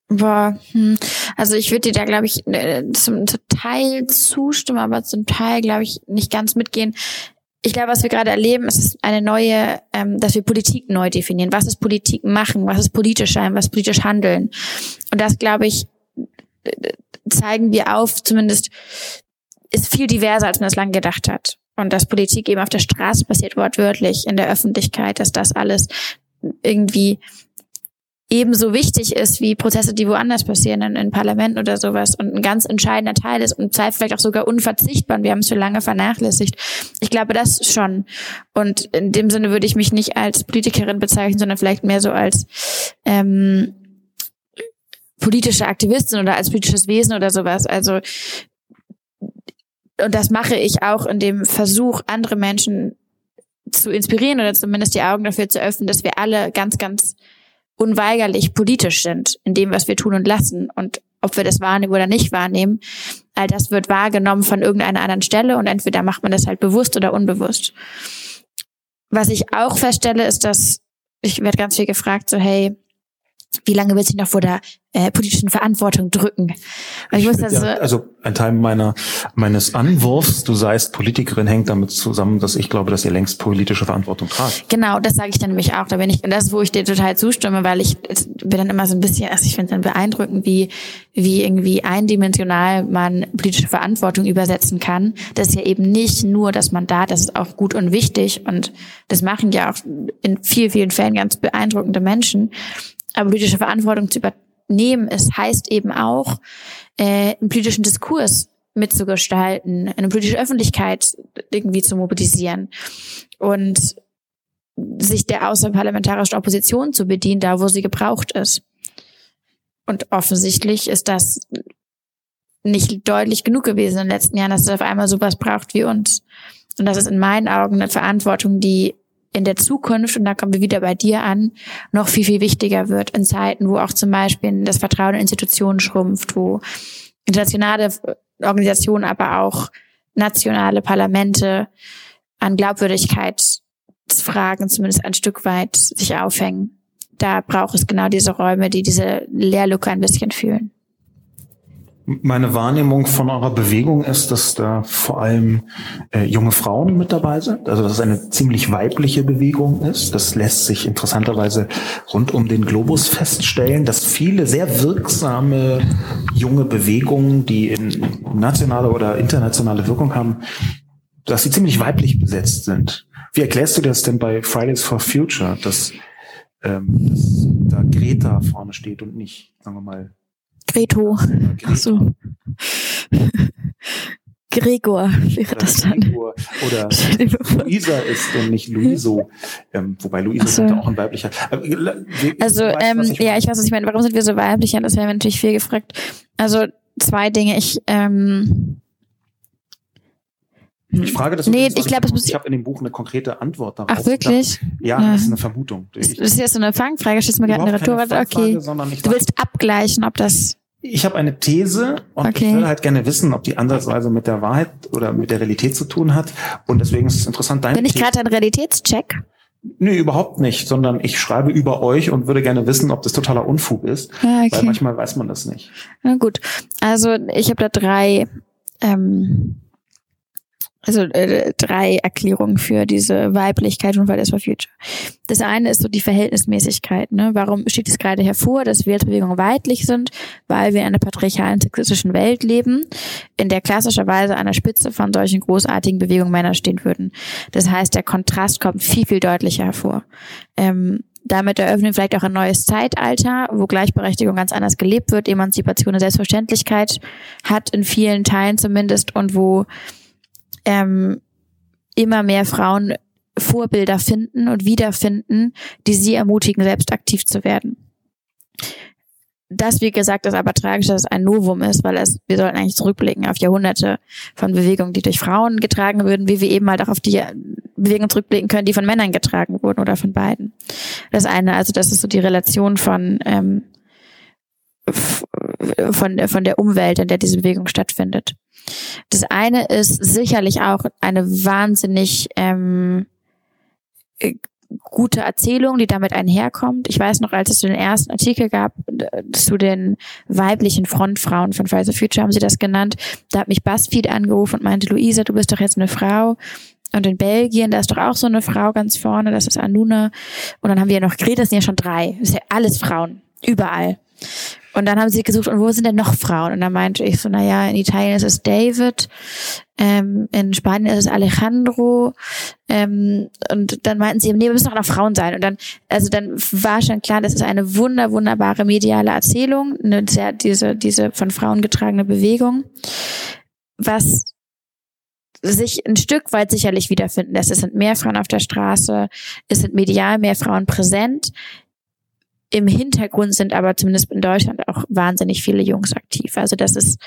Boah, hm. also ich würde dir da, glaube ich, äh, zum Teil zustimmen, aber zum Teil, glaube ich, nicht ganz mitgehen. ich glaube, was wir gerade erleben, ist eine neue, ähm, dass wir Politik neu definieren. Was ist Politik machen? Was ist politisch sein? Was ist politisch handeln? Und das, glaube ich, zeigen wir auf, zumindest ist viel diverser, als man das lange gedacht hat. Und dass Politik eben auf der Straße passiert, wortwörtlich, in der Öffentlichkeit, dass das alles irgendwie ebenso wichtig ist wie Prozesse, die woanders passieren, in, in Parlamenten oder sowas und ein ganz entscheidender Teil ist und Zeit vielleicht auch sogar unverzichtbar und wir haben es für lange vernachlässigt. Ich glaube das schon. Und in dem Sinne würde ich mich nicht als Politikerin bezeichnen, sondern vielleicht mehr so als ähm, politische Aktivistin oder als politisches Wesen oder sowas. Also und das mache ich auch in dem Versuch, andere Menschen zu inspirieren oder zumindest die Augen dafür zu öffnen, dass wir alle ganz, ganz unweigerlich politisch sind in dem, was wir tun und lassen. Und ob wir das wahrnehmen oder nicht wahrnehmen, all das wird wahrgenommen von irgendeiner anderen Stelle und entweder macht man das halt bewusst oder unbewusst. Was ich auch feststelle, ist, dass ich werde ganz viel gefragt, so hey, wie lange willst du noch vor der äh, politischen Verantwortung drücken? ich, ich muss also, ja, also ein Teil meiner meines Anwurfs, du seist Politikerin, hängt damit zusammen, dass ich glaube, dass ihr längst politische Verantwortung tragt. Genau, das sage ich dann nämlich auch. Da bin ich, und das ist, wo ich dir total zustimme, weil ich bin dann immer so ein bisschen, also ich finde dann beeindruckend, wie wie irgendwie eindimensional man politische Verantwortung übersetzen kann. Das ist ja eben nicht nur das Mandat, das ist auch gut und wichtig und das machen ja auch in vielen, vielen Fällen ganz beeindruckende Menschen. Aber politische Verantwortung zu übernehmen, es heißt eben auch, äh, einen politischen Diskurs mitzugestalten, eine politische Öffentlichkeit irgendwie zu mobilisieren und sich der außerparlamentarischen Opposition zu bedienen, da wo sie gebraucht ist. Und offensichtlich ist das nicht deutlich genug gewesen in den letzten Jahren, dass es auf einmal sowas braucht wie uns. Und das ist in meinen Augen eine Verantwortung, die in der Zukunft, und da kommen wir wieder bei dir an, noch viel, viel wichtiger wird in Zeiten, wo auch zum Beispiel das Vertrauen in Institutionen schrumpft, wo internationale Organisationen, aber auch nationale Parlamente an Glaubwürdigkeitsfragen zumindest ein Stück weit sich aufhängen. Da braucht es genau diese Räume, die diese Leerlücke ein bisschen fühlen. Meine Wahrnehmung von eurer Bewegung ist, dass da vor allem äh, junge Frauen mit dabei sind. Also dass es eine ziemlich weibliche Bewegung ist. Das lässt sich interessanterweise rund um den Globus feststellen, dass viele sehr wirksame junge Bewegungen, die in nationale oder internationale Wirkung haben, dass sie ziemlich weiblich besetzt sind. Wie erklärst du das denn bei Fridays for Future, dass, ähm, dass da Greta vorne steht und nicht, sagen wir mal, Greto. Ach so. Gregor wäre das dann. Gregor. Oder Luisa ist und nicht Luiso. Ähm, wobei Luisa so. auch ein weiblicher. Äh, also, ähm, ich ja, ich weiß, was ich meine. Warum sind wir so weiblich? Das wäre natürlich viel gefragt. Also, zwei Dinge. Ich, ähm, ich frage das. Nee, ich glaube, ich habe in dem Buch eine konkrete Antwort darauf. Ach wirklich? Ja, ja, das ist eine Vermutung. Ich, das ist jetzt so eine Fangfrage. Stellst mir gerade eine Rhetorik. Okay. Du willst abgleichen, ob das ich habe eine These und okay. ich will halt gerne wissen, ob die ansatzweise mit der Wahrheit oder mit der Realität zu tun hat. Und deswegen ist es interessant, deine Bin ich gerade ein Realitätscheck? Nö, überhaupt nicht, sondern ich schreibe über euch und würde gerne wissen, ob das totaler Unfug ist. Ah, okay. Weil manchmal weiß man das nicht. Na gut. Also ich habe da drei ähm, also äh, drei Erklärungen für diese Weiblichkeit von Fridays for Future. Das eine ist so die Verhältnismäßigkeit. Ne? Warum steht es gerade hervor, dass wir als Bewegung weiblich sind? Weil wir in einer patriarchalen, sexistischen Welt leben, in der klassischerweise an der Spitze von solchen großartigen Bewegungen Männer stehen würden. Das heißt, der Kontrast kommt viel, viel deutlicher hervor. Ähm, damit eröffnen wir vielleicht auch ein neues Zeitalter, wo Gleichberechtigung ganz anders gelebt wird, Emanzipation eine Selbstverständlichkeit hat, in vielen Teilen zumindest, und wo ähm, immer mehr Frauen Vorbilder finden und wiederfinden, die sie ermutigen, selbst aktiv zu werden. Das, wie gesagt, ist aber tragisch, dass es ein Novum ist, weil es, wir sollten eigentlich zurückblicken auf Jahrhunderte von Bewegungen, die durch Frauen getragen würden, wie wir eben halt auch auf die Bewegungen zurückblicken können, die von Männern getragen wurden oder von beiden. Das eine, also das ist so die Relation von ähm, von, von der Umwelt, in der diese Bewegung stattfindet. Das eine ist sicherlich auch eine wahnsinnig ähm, äh, gute Erzählung, die damit einherkommt. Ich weiß noch, als es den ersten Artikel gab äh, zu den weiblichen Frontfrauen von Fridays for Future, haben sie das genannt. Da hat mich BuzzFeed angerufen und meinte, Luisa, du bist doch jetzt eine Frau. Und in Belgien, da ist doch auch so eine Frau ganz vorne, das ist Anuna. Und dann haben wir ja noch Greta, das sind ja schon drei. Das ist ja alles Frauen. Überall. Und dann haben sie gesucht, und wo sind denn noch Frauen? Und dann meinte ich so, naja, in Italien ist es David, ähm, in Spanien ist es Alejandro, ähm, und dann meinten sie, nee, wir müssen doch noch Frauen sein. Und dann, also dann war schon klar, das ist eine wunder, wunderbare mediale Erzählung, eine sehr, diese, diese von Frauen getragene Bewegung, was sich ein Stück weit sicherlich wiederfinden lässt. Es sind mehr Frauen auf der Straße, es sind medial mehr Frauen präsent. Im Hintergrund sind aber zumindest in Deutschland auch wahnsinnig viele Jungs aktiv. Also das ist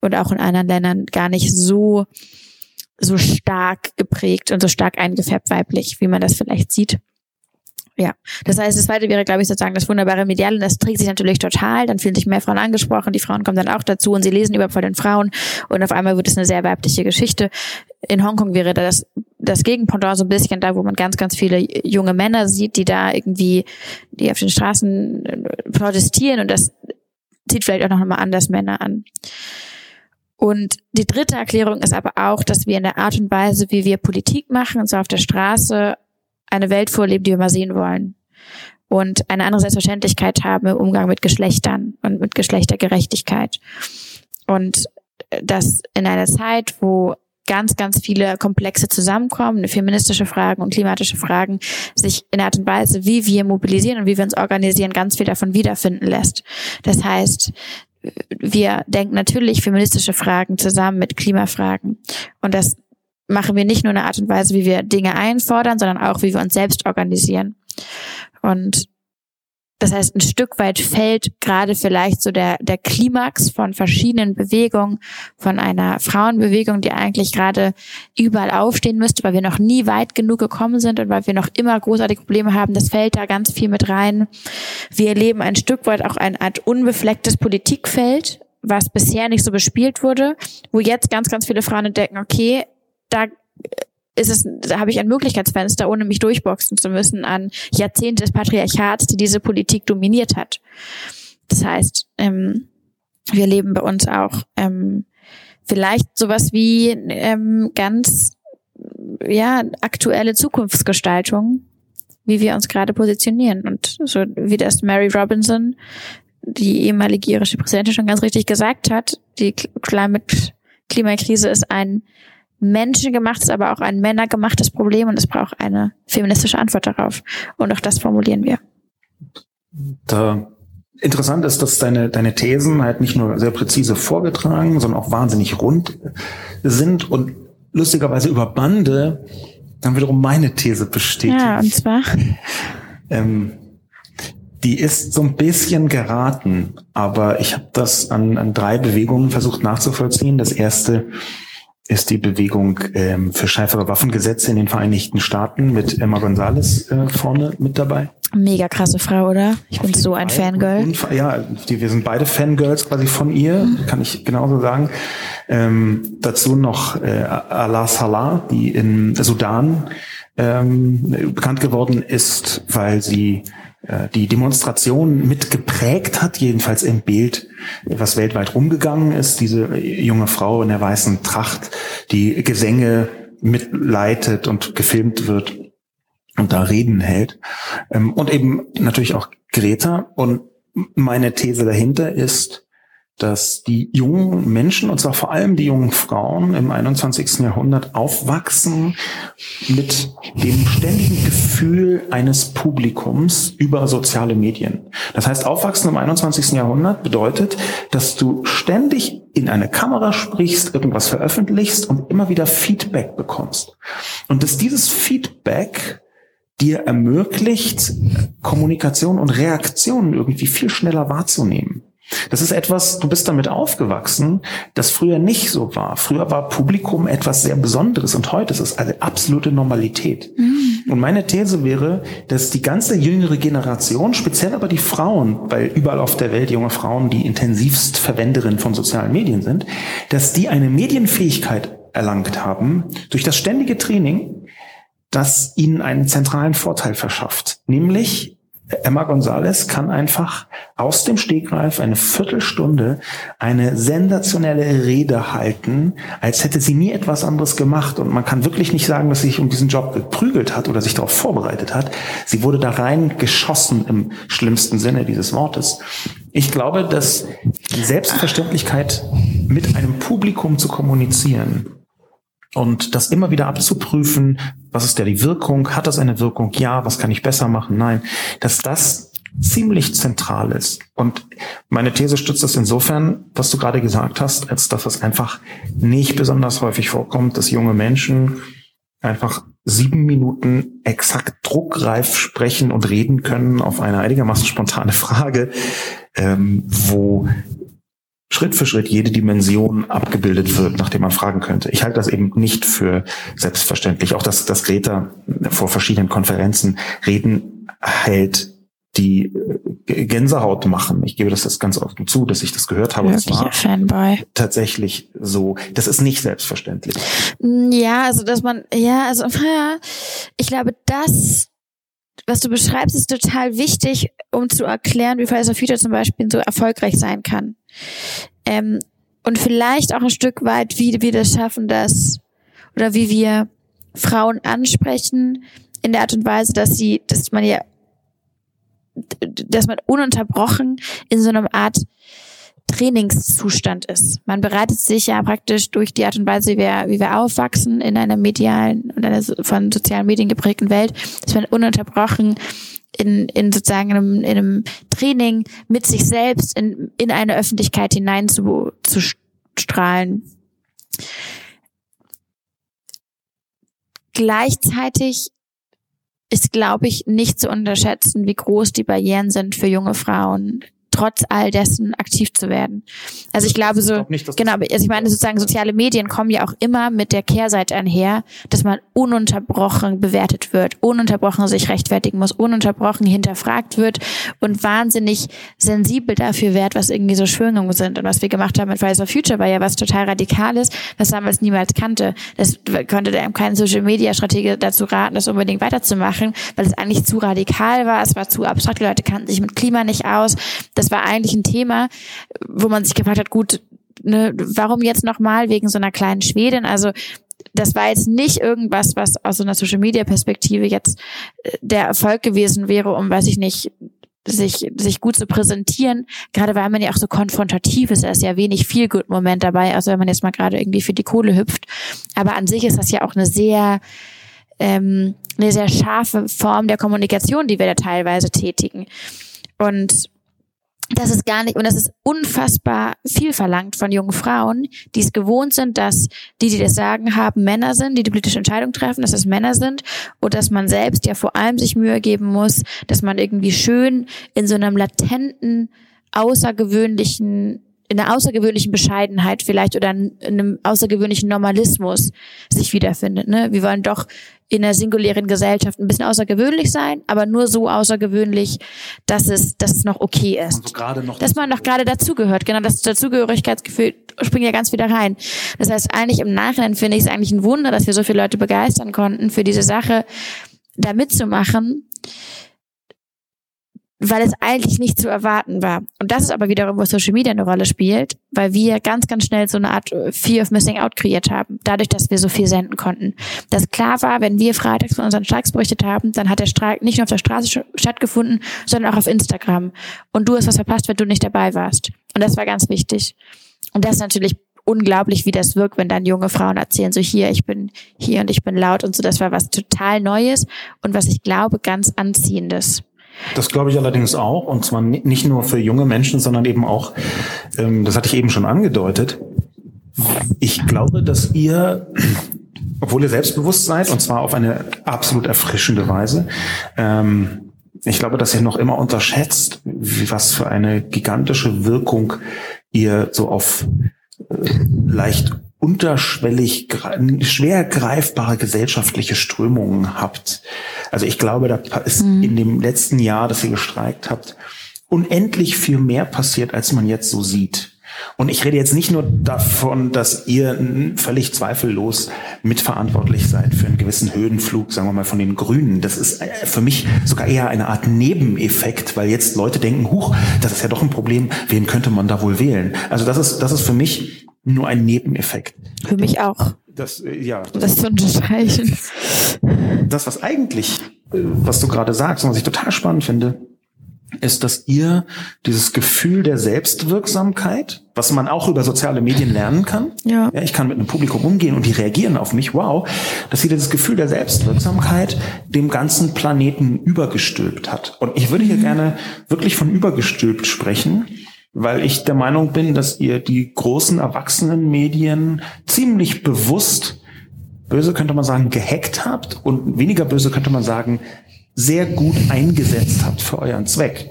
und auch in anderen Ländern gar nicht so so stark geprägt und so stark eingefärbt weiblich, wie man das vielleicht sieht. Ja, das heißt, das zweite wäre, glaube ich, sozusagen das wunderbare Medial und das trägt sich natürlich total. Dann fühlen sich mehr Frauen angesprochen, die Frauen kommen dann auch dazu und sie lesen überhaupt von den Frauen und auf einmal wird es eine sehr weibliche Geschichte. In Hongkong wäre das das Gegenpendant so ein bisschen da, wo man ganz, ganz viele junge Männer sieht, die da irgendwie, die auf den Straßen äh, protestieren und das zieht vielleicht auch noch mal anders Männer an. Und die dritte Erklärung ist aber auch, dass wir in der Art und Weise, wie wir Politik machen, und zwar auf der Straße, eine Welt vorleben, die wir mal sehen wollen. Und eine andere Selbstverständlichkeit haben im Umgang mit Geschlechtern und mit Geschlechtergerechtigkeit. Und das in einer Zeit, wo ganz, ganz viele Komplexe zusammenkommen, feministische Fragen und klimatische Fragen, sich in der Art und Weise, wie wir mobilisieren und wie wir uns organisieren, ganz viel davon wiederfinden lässt. Das heißt, wir denken natürlich feministische Fragen zusammen mit Klimafragen. Und das machen wir nicht nur eine Art und Weise, wie wir Dinge einfordern, sondern auch, wie wir uns selbst organisieren. Und das heißt, ein Stück weit fällt gerade vielleicht so der, der Klimax von verschiedenen Bewegungen, von einer Frauenbewegung, die eigentlich gerade überall aufstehen müsste, weil wir noch nie weit genug gekommen sind und weil wir noch immer großartige Probleme haben. Das fällt da ganz viel mit rein. Wir erleben ein Stück weit auch eine Art unbeflecktes Politikfeld, was bisher nicht so bespielt wurde, wo jetzt ganz, ganz viele Frauen entdecken, okay, da ist es, da habe ich ein Möglichkeitsfenster, ohne mich durchboxen zu müssen an Jahrzehnte des Patriarchats, die diese Politik dominiert hat. Das heißt, ähm, wir leben bei uns auch ähm, vielleicht sowas wie ähm, ganz ja aktuelle Zukunftsgestaltung, wie wir uns gerade positionieren und so wie das Mary Robinson, die ehemalige irische Präsidentin, schon ganz richtig gesagt hat, die Climate Klimakrise ist ein menschengemachtes, aber auch ein männergemachtes Problem und es braucht eine feministische Antwort darauf. Und auch das formulieren wir. Da interessant ist, dass deine, deine Thesen halt nicht nur sehr präzise vorgetragen, sondern auch wahnsinnig rund sind und lustigerweise über Bande dann wiederum meine These bestätigt. Ja, und zwar? ähm, die ist so ein bisschen geraten, aber ich habe das an, an drei Bewegungen versucht nachzuvollziehen. Das erste ist die Bewegung ähm, für schärfere Waffengesetze in den Vereinigten Staaten mit Emma Gonzalez äh, vorne mit dabei. Mega krasse Frau, oder? Ich bin so ein Fangirl. Ja, die, wir sind beide Fangirls quasi von ihr, mhm. kann ich genauso sagen. Ähm, dazu noch äh, Allah Salah, die in Sudan ähm, bekannt geworden ist, weil sie die Demonstration mitgeprägt hat, jedenfalls im Bild, was weltweit rumgegangen ist. Diese junge Frau in der weißen Tracht, die Gesänge mitleitet und gefilmt wird und da Reden hält. Ähm, und eben natürlich auch Greta. Und meine These dahinter ist, dass die jungen Menschen, und zwar vor allem die jungen Frauen im 21. Jahrhundert aufwachsen mit dem ständigen Gefühl eines Publikums über soziale Medien. Das heißt, aufwachsen im 21. Jahrhundert bedeutet, dass du ständig in eine Kamera sprichst, irgendwas veröffentlichst und immer wieder Feedback bekommst. Und dass dieses Feedback dir ermöglicht, Kommunikation und Reaktionen irgendwie viel schneller wahrzunehmen. Das ist etwas, du bist damit aufgewachsen, das früher nicht so war. Früher war Publikum etwas sehr Besonderes und heute ist es eine absolute Normalität. Mhm. Und meine These wäre, dass die ganze jüngere Generation, speziell aber die Frauen, weil überall auf der Welt junge Frauen die intensivst Verwenderinnen von sozialen Medien sind, dass die eine Medienfähigkeit erlangt haben durch das ständige Training, das ihnen einen zentralen Vorteil verschafft, nämlich Emma Gonzalez kann einfach aus dem Stegreif eine Viertelstunde eine sensationelle Rede halten, als hätte sie nie etwas anderes gemacht. Und man kann wirklich nicht sagen, dass sie sich um diesen Job geprügelt hat oder sich darauf vorbereitet hat. Sie wurde da rein geschossen im schlimmsten Sinne dieses Wortes. Ich glaube, dass die Selbstverständlichkeit mit einem Publikum zu kommunizieren und das immer wieder abzuprüfen, was ist da die Wirkung? Hat das eine Wirkung? Ja, was kann ich besser machen? Nein, dass das ziemlich zentral ist. Und meine These stützt das insofern, was du gerade gesagt hast, als dass es einfach nicht besonders häufig vorkommt, dass junge Menschen einfach sieben Minuten exakt druckreif sprechen und reden können auf eine einigermaßen spontane Frage, ähm, wo Schritt für Schritt jede Dimension abgebildet wird, nachdem man fragen könnte. Ich halte das eben nicht für selbstverständlich. Auch dass, dass Greta vor verschiedenen Konferenzen Reden hält, die äh, Gänsehaut machen. Ich gebe das jetzt ganz offen zu, dass ich das gehört habe. Wirklicher Fanboy. Tatsächlich so. Das ist nicht selbstverständlich. Ja, also dass man, ja, also ja, ich glaube, das was du beschreibst, ist total wichtig, um zu erklären, wie Fridays for Future zum Beispiel so erfolgreich sein kann. Ähm, und vielleicht auch ein Stück weit, wie wir das schaffen, dass, oder wie wir Frauen ansprechen, in der Art und Weise, dass sie, dass man ja, dass man ununterbrochen in so einer Art Trainingszustand ist. Man bereitet sich ja praktisch durch die Art und Weise, wie wir, wie wir aufwachsen in einer medialen und einer von sozialen Medien geprägten Welt, dass man ununterbrochen in, in sozusagen einem, in einem Training mit sich selbst in, in eine Öffentlichkeit hinein zu, zu strahlen. Gleichzeitig ist, glaube ich, nicht zu unterschätzen, wie groß die Barrieren sind für junge Frauen trotz all dessen aktiv zu werden. Also ich glaube so, ich nicht, genau, also ich meine sozusagen soziale Medien kommen ja auch immer mit der Kehrseite einher, dass man ununterbrochen bewertet wird, ununterbrochen sich rechtfertigen muss, ununterbrochen hinterfragt wird und wahnsinnig sensibel dafür wird, was irgendwie so Schwingungen sind. Und was wir gemacht haben mit Fridays for Future war ja was total Radikales, was damals niemals kannte. Das konnte einem kein Social Media Strategie dazu raten, das unbedingt weiterzumachen, weil es eigentlich zu radikal war, es war zu abstrakt, die Leute kannten sich mit Klima nicht aus. Das das war eigentlich ein Thema, wo man sich gefragt hat, gut, ne, warum jetzt nochmal wegen so einer kleinen Schwedin? Also das war jetzt nicht irgendwas, was aus so einer Social Media Perspektive jetzt äh, der Erfolg gewesen wäre, um, weiß ich nicht, sich, sich gut zu präsentieren, gerade weil man ja auch so konfrontativ ist, da ist ja wenig viel gut Moment dabei, also wenn man jetzt mal gerade irgendwie für die Kohle hüpft. Aber an sich ist das ja auch eine sehr, ähm, eine sehr scharfe Form der Kommunikation, die wir da teilweise tätigen. Und das ist gar nicht, und das ist unfassbar viel verlangt von jungen Frauen, die es gewohnt sind, dass die, die das Sagen haben, Männer sind, die die politische Entscheidung treffen, dass es Männer sind und dass man selbst ja vor allem sich Mühe geben muss, dass man irgendwie schön in so einem latenten, außergewöhnlichen in einer außergewöhnlichen Bescheidenheit vielleicht oder in einem außergewöhnlichen Normalismus sich wiederfindet. Ne? Wir wollen doch in einer singulären Gesellschaft ein bisschen außergewöhnlich sein, aber nur so außergewöhnlich, dass es, dass es noch okay ist. Also noch dass man noch gerade dazugehört. Genau, das Dazugehörigkeitsgefühl springt ja ganz wieder rein. Das heißt, eigentlich im Nachhinein finde ich es eigentlich ein Wunder, dass wir so viele Leute begeistern konnten, für diese Sache da mitzumachen weil es eigentlich nicht zu erwarten war. Und das ist aber wiederum, wo Social Media eine Rolle spielt, weil wir ganz, ganz schnell so eine Art äh, Fear of Missing Out kreiert haben, dadurch, dass wir so viel senden konnten. Das klar war, wenn wir freitags von unseren Streiks berichtet haben, dann hat der Streik nicht nur auf der Straße stattgefunden, sondern auch auf Instagram. Und du hast was verpasst, wenn du nicht dabei warst. Und das war ganz wichtig. Und das ist natürlich unglaublich, wie das wirkt, wenn dann junge Frauen erzählen, so hier, ich bin hier und ich bin laut und so. Das war was total Neues und was ich glaube, ganz Anziehendes. Das glaube ich allerdings auch, und zwar nicht nur für junge Menschen, sondern eben auch, ähm, das hatte ich eben schon angedeutet, ich glaube, dass ihr, obwohl ihr selbstbewusst seid, und zwar auf eine absolut erfrischende Weise, ähm, ich glaube, dass ihr noch immer unterschätzt, was für eine gigantische Wirkung ihr so auf äh, leicht unterschwellig schwer greifbare gesellschaftliche Strömungen habt. Also ich glaube, da ist mhm. in dem letzten Jahr, dass ihr gestreikt habt, unendlich viel mehr passiert, als man jetzt so sieht. Und ich rede jetzt nicht nur davon, dass ihr völlig zweifellos mitverantwortlich seid für einen gewissen Höhenflug, sagen wir mal, von den Grünen. Das ist äh, für mich sogar eher eine Art Nebeneffekt, weil jetzt Leute denken, huch, das ist ja doch ein Problem, wen könnte man da wohl wählen? Also das ist, das ist für mich nur ein Nebeneffekt. Für mich auch. Das, äh, ja. Das, das zu unterstreichen. Das, was eigentlich, äh, was du gerade sagst und was ich total spannend finde, ist, dass ihr dieses Gefühl der Selbstwirksamkeit, was man auch über soziale Medien lernen kann, ja. ja ich kann mit einem Publikum umgehen und die reagieren auf mich, wow, dass ihr dieses Gefühl der Selbstwirksamkeit dem ganzen Planeten übergestülpt hat. Und ich würde hier mhm. gerne wirklich von übergestülpt sprechen, weil ich der Meinung bin, dass ihr die großen erwachsenen Medien ziemlich bewusst, böse könnte man sagen, gehackt habt und weniger böse könnte man sagen, sehr gut eingesetzt habt für euren Zweck.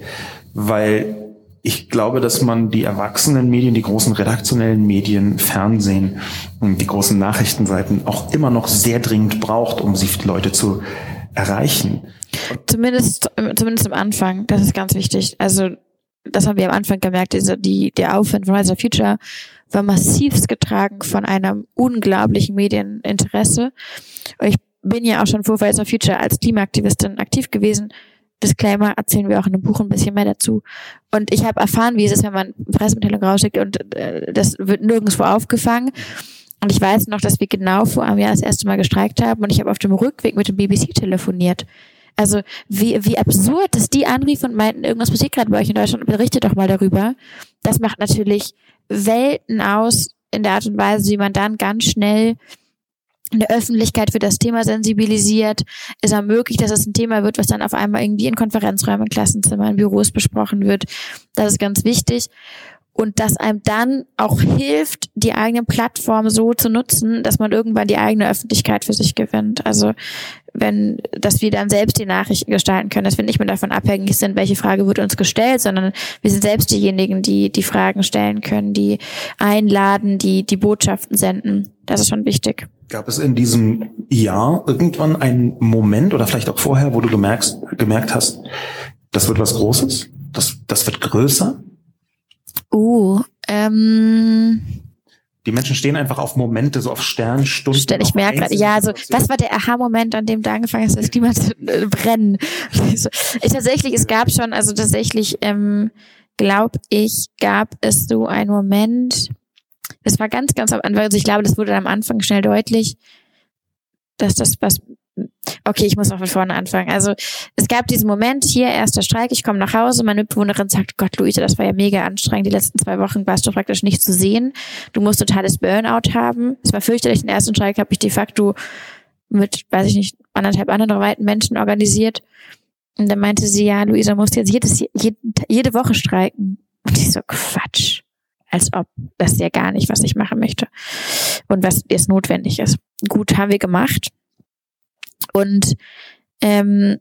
Weil ich glaube, dass man die erwachsenen Medien, die großen redaktionellen Medien, Fernsehen und die großen Nachrichtenseiten auch immer noch sehr dringend braucht, um sie Leute zu erreichen. Zumindest, zumindest am Anfang. Das ist ganz wichtig. Also, das haben wir am Anfang gemerkt. Diese, die, der Aufwand von Rise of Future war massivst getragen von einem unglaublichen Medieninteresse. Und ich bin ja auch schon vor Fridays for Future als Klimaaktivistin aktiv gewesen. Disclaimer, erzählen wir auch in einem Buch ein bisschen mehr dazu. Und ich habe erfahren, wie es ist, wenn man Pressemitteilung rausschickt und äh, das wird nirgendwo aufgefangen. Und ich weiß noch, dass wir genau vor einem Jahr das erste Mal gestreikt haben und ich habe auf dem Rückweg mit dem BBC telefoniert. Also wie, wie absurd, dass die anriefen und meinten, irgendwas passiert gerade bei euch in Deutschland, berichtet doch mal darüber. Das macht natürlich Welten aus in der Art und Weise, wie man dann ganz schnell in der Öffentlichkeit für das Thema sensibilisiert, ist auch möglich, dass es ein Thema wird, was dann auf einmal irgendwie in Konferenzräumen, Klassenzimmern, Büros besprochen wird. Das ist ganz wichtig. Und dass einem dann auch hilft, die eigene Plattform so zu nutzen, dass man irgendwann die eigene Öffentlichkeit für sich gewinnt. Also wenn, dass wir dann selbst die Nachrichten gestalten können, dass wir nicht mehr davon abhängig sind, welche Frage wird uns gestellt, sondern wir sind selbst diejenigen, die die Fragen stellen können, die einladen, die die Botschaften senden. Das ist schon wichtig. Gab es in diesem Jahr irgendwann einen Moment oder vielleicht auch vorher, wo du gemerkt, gemerkt hast, das wird was Großes? Das, das wird größer? Uh, ähm, die Menschen stehen einfach auf Momente, so auf Sternstunden. Ich merke gerade, ja, also was war der Aha-Moment, an dem du angefangen hast, das Klima zu äh, brennen? Ich tatsächlich, es gab schon, also tatsächlich, ähm, glaube ich, gab es so einen Moment, das war ganz, ganz am Anfang, also ich glaube, das wurde am Anfang schnell deutlich, dass das was Okay, ich muss noch von vorne anfangen. Also es gab diesen Moment hier, erster Streik, ich komme nach Hause, meine Mitbewohnerin sagt, Gott, Luise, das war ja mega anstrengend. Die letzten zwei Wochen warst du praktisch nicht zu sehen. Du musst totales Burnout haben. Es war fürchterlich. Den ersten Streik habe ich de facto mit, weiß ich nicht, anderthalb anderen weiten Menschen organisiert. Und dann meinte sie, ja, Luisa, musst jetzt jedes, jede, jede Woche streiken. Und ich so, Quatsch als ob das ja gar nicht, was ich machen möchte und was jetzt notwendig ist. Gut, haben wir gemacht. Und ähm,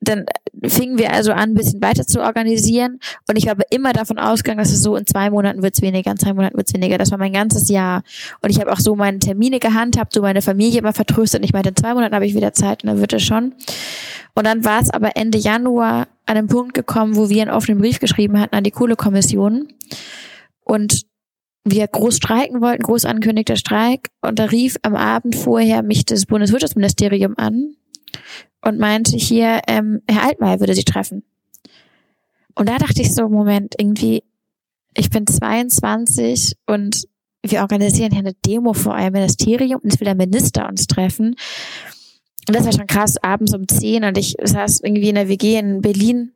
dann fingen wir also an, ein bisschen weiter zu organisieren. Und ich habe immer davon ausgegangen, dass es so in zwei Monaten wird's weniger, in zwei Monaten wird's weniger. Das war mein ganzes Jahr. Und ich habe auch so meine Termine gehandhabt, so meine Familie immer vertröstet. Und ich meinte, in zwei Monaten habe ich wieder Zeit und dann wird es schon. Und dann war es aber Ende Januar an einem Punkt gekommen, wo wir einen offenen Brief geschrieben hatten an die Kohlekommission und wir groß streiken wollten, groß angekündigter Streik. Und da rief am Abend vorher mich das Bundeswirtschaftsministerium an und meinte hier, ähm, Herr Altmaier würde sie treffen. Und da dachte ich so, Moment, irgendwie, ich bin 22 und wir organisieren hier eine Demo vor einem Ministerium und es will der Minister uns treffen. Und das war schon krass, abends um 10 und ich saß irgendwie in der WG in Berlin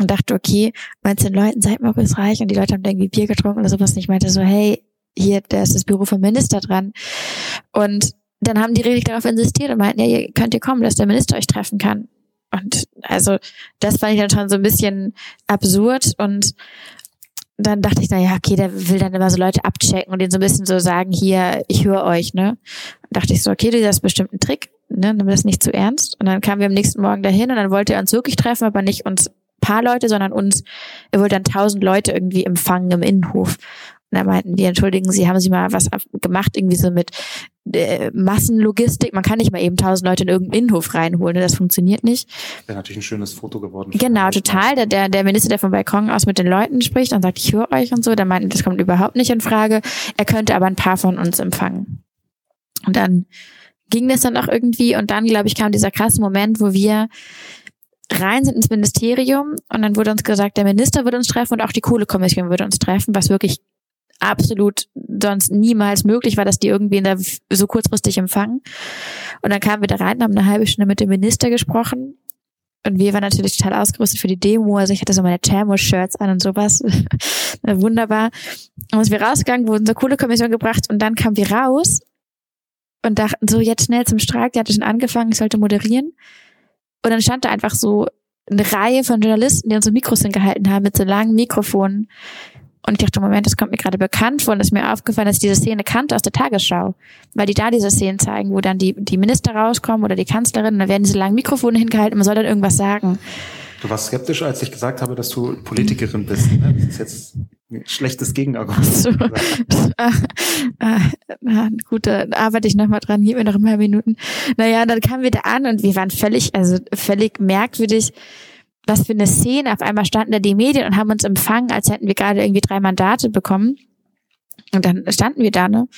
und dachte, okay, meinst den Leuten, seid mal reich und die Leute haben irgendwie Bier getrunken oder sowas. Und ich meinte so, hey, hier, da ist das Büro vom Minister dran. Und dann haben die richtig darauf insistiert und meinten, ja, ihr könnt ihr kommen, dass der Minister euch treffen kann. Und also das fand ich dann schon so ein bisschen absurd und dann dachte ich, na ja, okay, der will dann immer so Leute abchecken und denen so ein bisschen so sagen, hier, ich höre euch, ne? Und dachte ich so, okay, das ist bestimmt ein Trick, ne? Nimm das nicht zu ernst. Und dann kamen wir am nächsten Morgen dahin und dann wollte er uns wirklich treffen, aber nicht uns paar Leute, sondern uns, er wollte dann tausend Leute irgendwie empfangen im Innenhof. Und da meinten wir, entschuldigen Sie, haben Sie mal was gemacht, irgendwie so mit äh, Massenlogistik. Man kann nicht mal eben tausend Leute in irgendeinen Innenhof reinholen, ne? das funktioniert nicht. Wäre natürlich ein schönes Foto geworden. Genau, total. Der, der, der Minister, der vom Balkon aus mit den Leuten spricht und sagt, ich höre euch und so, der meinten, das kommt überhaupt nicht in Frage. Er könnte aber ein paar von uns empfangen. Und dann ging das dann auch irgendwie und dann, glaube ich, kam dieser krasse Moment, wo wir rein sind ins Ministerium und dann wurde uns gesagt, der Minister würde uns treffen und auch die Kohlekommission würde uns treffen, was wirklich absolut sonst niemals möglich war, dass die irgendwie in der, so kurzfristig empfangen. Und dann kamen wir da rein, haben eine halbe Stunde mit dem Minister gesprochen. Und wir waren natürlich total ausgerüstet für die Demo. Also ich hatte so meine Thermos-Shirts an und sowas. Wunderbar. Und als wir rausgegangen, wurden zur Kohlekommission gebracht und dann kamen wir raus und dachten so, jetzt schnell zum Streik. Der hatte schon angefangen, ich sollte moderieren. Und dann stand da einfach so eine Reihe von Journalisten, die unsere Mikros hingehalten haben mit so langen Mikrofonen. Und ich dachte, Moment, das kommt mir gerade bekannt vor und ist mir aufgefallen, dass ich diese Szene kannte aus der Tagesschau. Weil die da diese Szenen zeigen, wo dann die, die Minister rauskommen oder die Kanzlerin und dann werden diese langen Mikrofone hingehalten und man soll dann irgendwas sagen. Du warst skeptisch, als ich gesagt habe, dass du Politikerin bist. Ne? Das ist jetzt ein schlechtes Gegenargument. So. ah, ah, gut, da arbeite ich nochmal dran, gib mir noch ein paar Minuten. Naja, dann kamen wir da an und wir waren völlig, also völlig merkwürdig was für eine Szene. Auf einmal standen da die Medien und haben uns empfangen, als hätten wir gerade irgendwie drei Mandate bekommen. Und dann standen wir da, ne?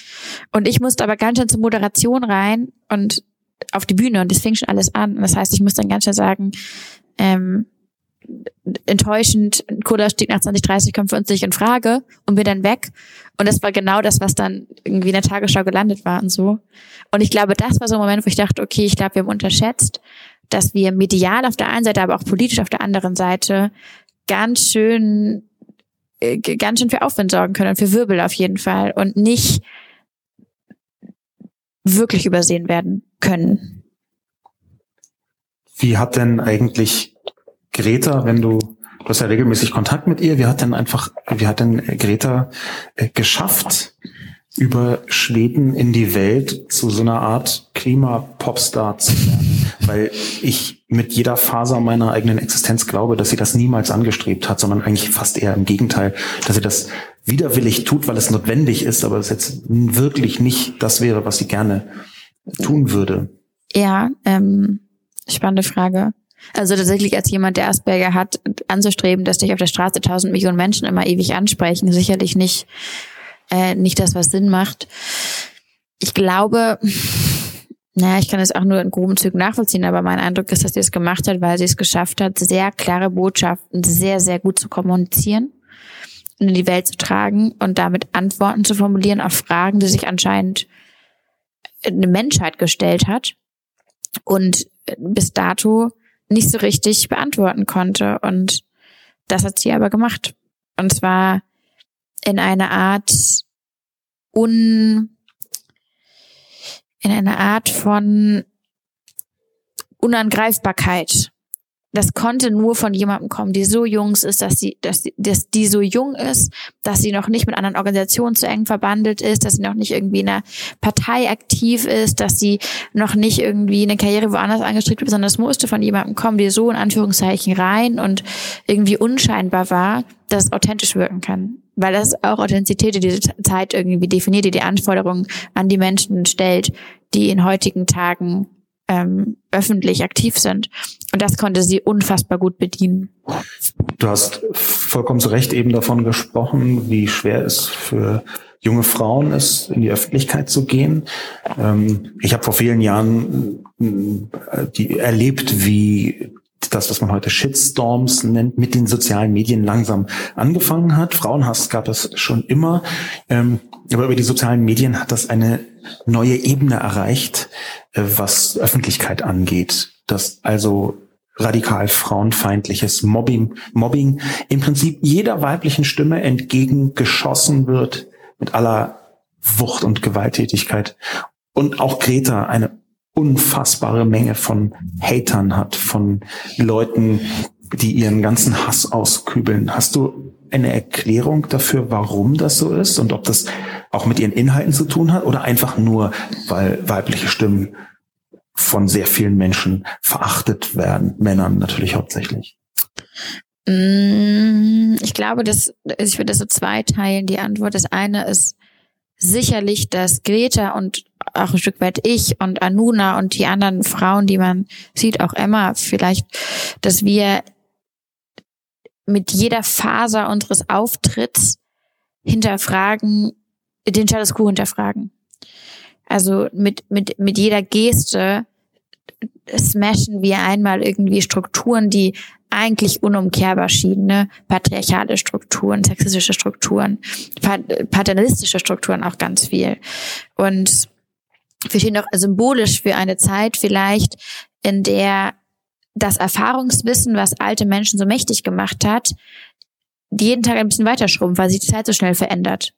Und ich musste aber ganz schön zur Moderation rein und auf die Bühne und das fing schon alles an. Das heißt, ich musste dann ganz schön sagen, ähm, enttäuschend, Kohleausstieg nach 2030 kommt für uns nicht in Frage und bin dann weg. Und das war genau das, was dann irgendwie in der Tagesschau gelandet war und so. Und ich glaube, das war so ein Moment, wo ich dachte, okay, ich glaube, wir haben unterschätzt, dass wir medial auf der einen Seite, aber auch politisch auf der anderen Seite ganz schön, äh, ganz schön für Aufwind sorgen können, für Wirbel auf jeden Fall und nicht wirklich übersehen werden können. Wie hat denn eigentlich Greta, wenn du, du hast ja regelmäßig Kontakt mit ihr, wie hat denn einfach, wie hat denn Greta äh, geschafft, über Schweden in die Welt zu so einer Art Klima-Popstar zu werden? Weil ich mit jeder Faser meiner eigenen Existenz glaube, dass sie das niemals angestrebt hat, sondern eigentlich fast eher im Gegenteil, dass sie das widerwillig tut, weil es notwendig ist, aber es jetzt wirklich nicht das wäre, was sie gerne tun würde. Ja, ähm, spannende Frage. Also tatsächlich als jemand, der Asperger hat, anzustreben, dass dich auf der Straße tausend Millionen Menschen immer ewig ansprechen, sicherlich nicht, äh, nicht das, was Sinn macht. Ich glaube, naja, ich kann es auch nur in groben Zügen nachvollziehen, aber mein Eindruck ist, dass sie es gemacht hat, weil sie es geschafft hat, sehr klare Botschaften sehr, sehr gut zu kommunizieren und in die Welt zu tragen und damit Antworten zu formulieren auf Fragen, die sich anscheinend eine Menschheit gestellt hat und bis dato nicht so richtig beantworten konnte. Und das hat sie aber gemacht. Und zwar in einer Art un, in einer Art von Unangreifbarkeit das konnte nur von jemandem kommen, die so jung ist, dass sie, dass, dass die so jung ist, dass sie noch nicht mit anderen Organisationen zu eng verbandelt ist, dass sie noch nicht irgendwie in einer Partei aktiv ist, dass sie noch nicht irgendwie eine Karriere woanders angestrebt hat, sondern es musste von jemandem kommen, die so in Anführungszeichen rein und irgendwie unscheinbar war, dass es authentisch wirken kann. Weil das ist auch Authentizität, die diese Zeit irgendwie definiert, die die Anforderungen an die Menschen stellt, die in heutigen Tagen ähm, öffentlich aktiv sind. Und das konnte sie unfassbar gut bedienen. Du hast vollkommen zu Recht eben davon gesprochen, wie schwer es für junge Frauen ist, in die Öffentlichkeit zu gehen. Ähm, ich habe vor vielen Jahren äh, die erlebt, wie das, was man heute Shitstorms nennt, mit den sozialen Medien langsam angefangen hat. Frauenhass gab es schon immer. Ähm, aber über die sozialen Medien hat das eine neue Ebene erreicht, äh, was Öffentlichkeit angeht. Dass also radikal frauenfeindliches Mobbing, Mobbing im Prinzip jeder weiblichen Stimme entgegengeschossen wird mit aller Wucht und Gewalttätigkeit. Und auch Greta eine unfassbare Menge von Hatern hat, von Leuten, die ihren ganzen Hass auskübeln. Hast du eine Erklärung dafür, warum das so ist und ob das auch mit ihren Inhalten zu tun hat oder einfach nur, weil weibliche Stimmen von sehr vielen Menschen verachtet werden, Männern natürlich hauptsächlich? Mm, ich glaube, dass ich würde das so zweiteilen. Die Antwort, das eine ist sicherlich, dass Greta und auch ein Stück weit ich und Anuna und die anderen Frauen, die man sieht, auch Emma vielleicht, dass wir mit jeder Faser unseres Auftritts hinterfragen, den Status quo hinterfragen. Also mit, mit, mit jeder Geste smashen wir einmal irgendwie Strukturen, die eigentlich unumkehrbar schienen, ne? patriarchale Strukturen, sexistische Strukturen, paternalistische Strukturen auch ganz viel. Und wir stehen doch symbolisch für eine Zeit vielleicht, in der das Erfahrungswissen, was alte Menschen so mächtig gemacht hat, jeden Tag ein bisschen weiter schrumpft, weil sich die Zeit so schnell verändert.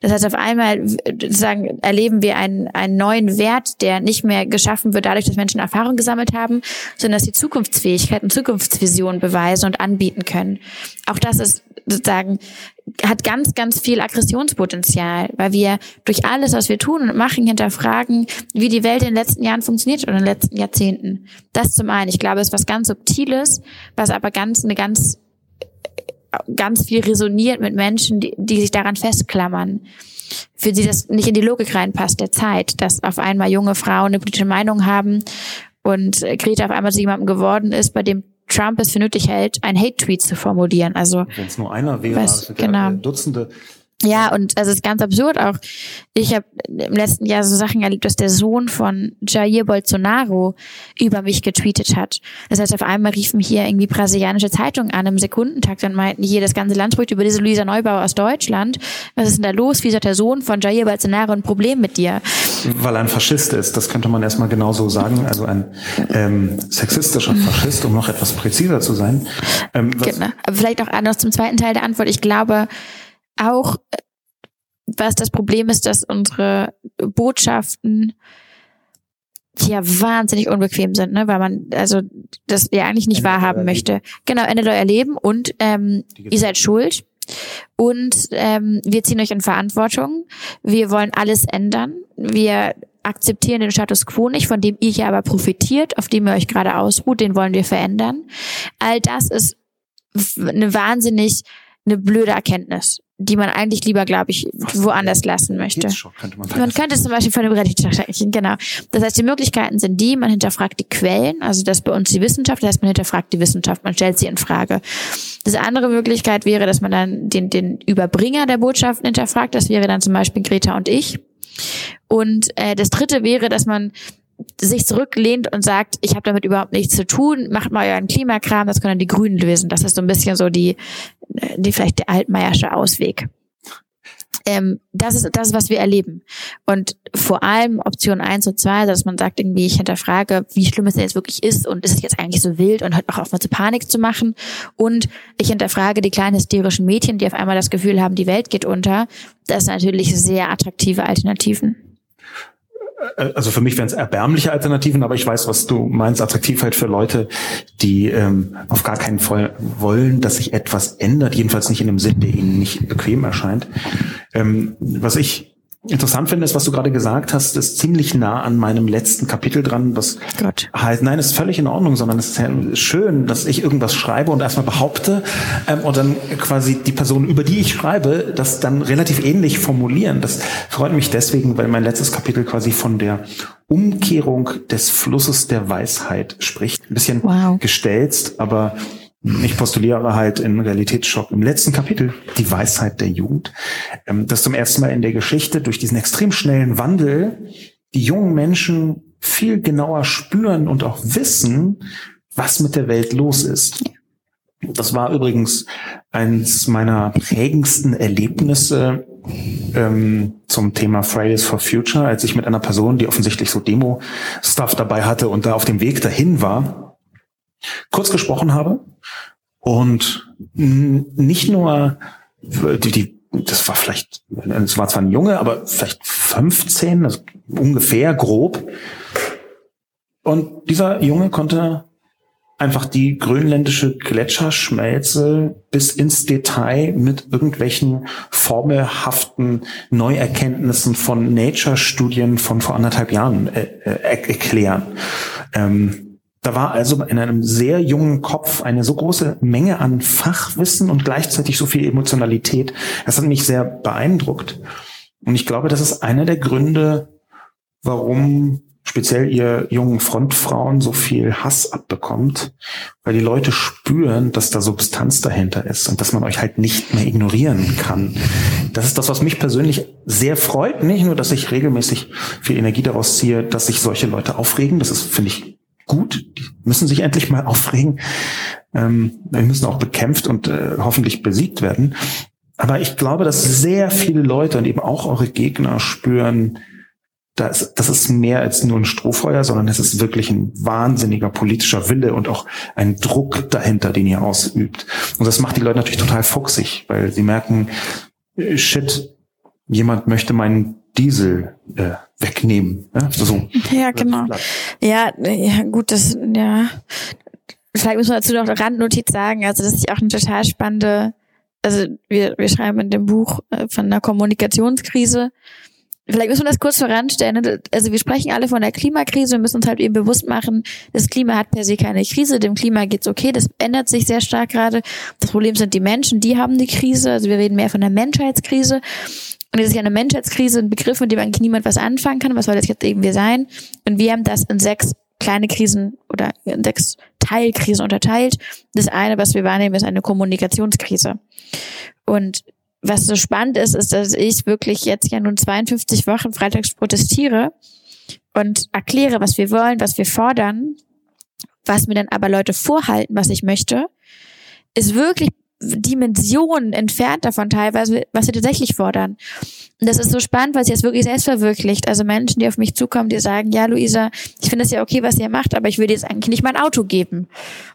Das heißt, auf einmal sagen, erleben wir einen, einen neuen Wert, der nicht mehr geschaffen wird dadurch, dass Menschen Erfahrung gesammelt haben, sondern dass sie Zukunftsfähigkeit und Zukunftsvision beweisen und anbieten können. Auch das ist sozusagen hat ganz, ganz viel Aggressionspotenzial, weil wir durch alles, was wir tun und machen, hinterfragen, wie die Welt in den letzten Jahren funktioniert oder in den letzten Jahrzehnten. Das zum einen. Ich glaube, es ist was ganz Subtiles, was aber ganz, eine ganz ganz viel resoniert mit Menschen, die, die sich daran festklammern. Für die das nicht in die Logik reinpasst der Zeit, dass auf einmal junge Frauen eine politische Meinung haben und Greta auf einmal zu jemandem geworden ist, bei dem Trump es für nötig hält, ein Hate-Tweet zu formulieren. Also wenn es nur einer wäre, was, genau. Dutzende ja, und also es ist ganz absurd auch. Ich habe im letzten Jahr so Sachen erlebt, dass der Sohn von Jair Bolsonaro über mich getweetet hat. Das heißt, auf einmal riefen hier irgendwie brasilianische Zeitungen an im Sekundentakt und meinten, hier das ganze Land spricht über diese Luisa Neubauer aus Deutschland. Was ist denn da los? Wie hat der Sohn von Jair Bolsonaro ein Problem mit dir? Weil er ein Faschist ist, das könnte man erstmal genauso sagen. Also ein ähm, sexistischer Faschist, um noch etwas präziser zu sein. Ähm, genau. Aber vielleicht auch anders zum zweiten Teil der Antwort. Ich glaube, auch, äh, was das Problem ist, dass unsere Botschaften ja wahnsinnig unbequem sind, ne? weil man also das ja eigentlich nicht Ende wahrhaben möchte. Genau, Ende euer Leben und ähm, ihr seid schuld und ähm, wir ziehen euch in Verantwortung. Wir wollen alles ändern. Wir akzeptieren den Status quo nicht, von dem ihr hier aber profitiert, auf dem ihr euch gerade ausruht, den wollen wir verändern. All das ist eine wahnsinnig eine blöde Erkenntnis die man eigentlich lieber, glaube ich, woanders lassen möchte. Könnte man, man könnte zum Beispiel von dem Realitätsschock sprechen, genau. Das heißt, die Möglichkeiten sind die, man hinterfragt die Quellen, also das bei uns die Wissenschaft, das heißt, man hinterfragt die Wissenschaft, man stellt sie in Frage. Das andere Möglichkeit wäre, dass man dann den, den Überbringer der Botschaften hinterfragt, das wäre dann zum Beispiel Greta und ich. Und äh, das dritte wäre, dass man sich zurücklehnt und sagt, ich habe damit überhaupt nichts zu tun, macht mal euren Klimakram, das können die Grünen lösen. Das ist so ein bisschen so die, die vielleicht der altmeiersche Ausweg. Ähm, das ist das, was wir erleben. Und vor allem Option eins und zwei, dass man sagt irgendwie, ich hinterfrage, wie schlimm es denn jetzt wirklich ist und ist es jetzt eigentlich so wild und hört auch auf mal zu Panik zu machen. Und ich hinterfrage die kleinen hysterischen Mädchen, die auf einmal das Gefühl haben, die Welt geht unter. Das sind natürlich sehr attraktive Alternativen. Äh, also für mich wären es erbärmliche Alternativen, aber ich weiß, was du meinst, attraktiv halt für Leute, die ähm, auf gar keinen Fall wollen, dass sich etwas ändert, jedenfalls nicht in dem Sinn, der ihnen nicht bequem erscheint. Ähm, was ich interessant finde, ist, was du gerade gesagt hast, ist ziemlich nah an meinem letzten Kapitel dran, was Gott. heißt, nein, ist völlig in Ordnung, sondern es ist ja schön, dass ich irgendwas schreibe und erstmal behaupte ähm, und dann quasi die Person, über die ich schreibe, das dann relativ ähnlich formulieren. Das freut mich deswegen, weil mein letztes Kapitel quasi von der Umkehrung des Flusses der Weisheit spricht. Ein bisschen wow. gestelzt, aber ich postuliere halt in Realitätsschock im letzten Kapitel die Weisheit der Jugend, ähm, dass zum ersten Mal in der Geschichte durch diesen extrem schnellen Wandel die jungen Menschen viel genauer spüren und auch wissen, was mit der Welt los ist. Das war übrigens eines meiner prägendsten Erlebnisse ähm, zum Thema Fridays for Future, als ich mit einer Person, die offensichtlich so Demo-Stuff dabei hatte und da auf dem Weg dahin war, kurz gesprochen habe und nicht nur die, die das war vielleicht, es war zwar ein Junge, aber vielleicht 15, also ungefähr grob. Und dieser Junge konnte einfach die grönländische Gletscherschmelze bis ins Detail mit irgendwelchen formelhaften Neuerkenntnissen von Nature-Studien von vor anderthalb Jahren äh, äh, erklären. Ähm, Da war also in einem sehr jungen Kopf eine so große Menge an Fachwissen und gleichzeitig so viel Emotionalität. Das hat mich sehr beeindruckt. Und ich glaube, das ist einer der Gründe, warum speziell ihr jungen Frontfrauen so viel Hass abbekommt, weil die Leute spüren, dass da Substanz dahinter ist und dass man euch halt nicht mehr ignorieren kann. Das ist das, was mich persönlich sehr freut. Nicht nur, dass ich regelmäßig viel Energie daraus ziehe, dass sich solche Leute aufregen. Das ist, finde ich, gut. Die müssen sich endlich mal aufregen. Ähm, wir müssen auch bekämpft und äh, hoffentlich besiegt werden. Aber ich glaube, dass sehr viele Leute und eben auch eure Gegner spüren, das, das ist mehr als nur ein Strohfeuer, sondern es ist wirklich ein wahnsinniger politischer Wille und auch ein Druck dahinter, den ihr ausübt. Und das macht die Leute natürlich total fuchsig, weil sie merken, äh, shit, jemand möchte meinen Diesel äh, wegnehmen. Ja, so. ja genau. Ja, ja, gut, das, ja. Vielleicht muss man dazu noch eine Randnotiz sagen, also das ist auch eine total spannende, also wir, wir schreiben in dem Buch äh, von einer Kommunikationskrise Vielleicht müssen wir das kurz voranstellen. Ne? Also wir sprechen alle von der Klimakrise. Wir müssen uns halt eben bewusst machen, das Klima hat per se keine Krise. Dem Klima geht's okay. Das ändert sich sehr stark gerade. Das Problem sind die Menschen, die haben die Krise. Also wir reden mehr von der Menschheitskrise. Und es ist ja eine Menschheitskrise, ein Begriff, mit dem eigentlich niemand was anfangen kann. Was soll das jetzt irgendwie sein? Und wir haben das in sechs kleine Krisen oder in sechs Teilkrisen unterteilt. Das eine, was wir wahrnehmen, ist eine Kommunikationskrise. Und was so spannend ist, ist, dass ich wirklich jetzt ja nun 52 Wochen freitags protestiere und erkläre, was wir wollen, was wir fordern, was mir dann aber Leute vorhalten, was ich möchte, ist wirklich Dimensionen entfernt davon teilweise, was sie tatsächlich fordern. Und das ist so spannend, weil sie es wirklich selbst verwirklicht. Also Menschen, die auf mich zukommen, die sagen, ja, Luisa, ich finde es ja okay, was ihr macht, aber ich würde jetzt eigentlich nicht mein Auto geben.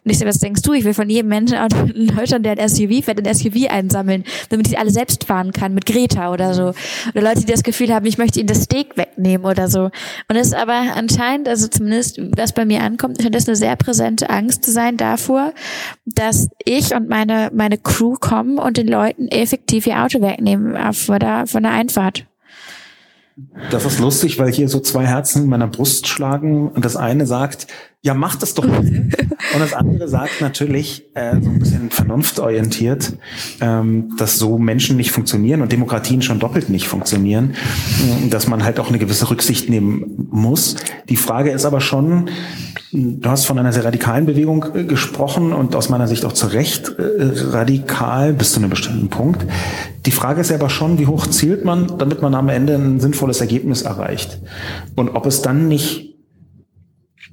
Und ich sage, was denkst du? Ich will von jedem Menschen in Deutschland, der ein SUV fährt, ein SUV einsammeln, damit ich alle selbst fahren kann, mit Greta oder so. Oder Leute, die das Gefühl haben, ich möchte ihnen das Steak wegnehmen oder so. Und es ist aber anscheinend, also zumindest, was bei mir ankommt, scheint das eine sehr präsente Angst zu sein davor, dass ich und meine, meine Crew kommen und den Leuten effektiv ihr Auto wegnehmen von der, von der Einfahrt. Das ist lustig, weil hier so zwei Herzen in meiner Brust schlagen und das eine sagt, ja, mach das doch und das andere sagt natürlich, äh, so ein bisschen vernunftorientiert, ähm, dass so Menschen nicht funktionieren und Demokratien schon doppelt nicht funktionieren, dass man halt auch eine gewisse Rücksicht nehmen muss. Die Frage ist aber schon, Du hast von einer sehr radikalen Bewegung äh, gesprochen und aus meiner Sicht auch zu Recht äh, radikal bis zu einem bestimmten Punkt. Die Frage ist aber schon, wie hoch zielt man, damit man am Ende ein sinnvolles Ergebnis erreicht? Und ob es dann nicht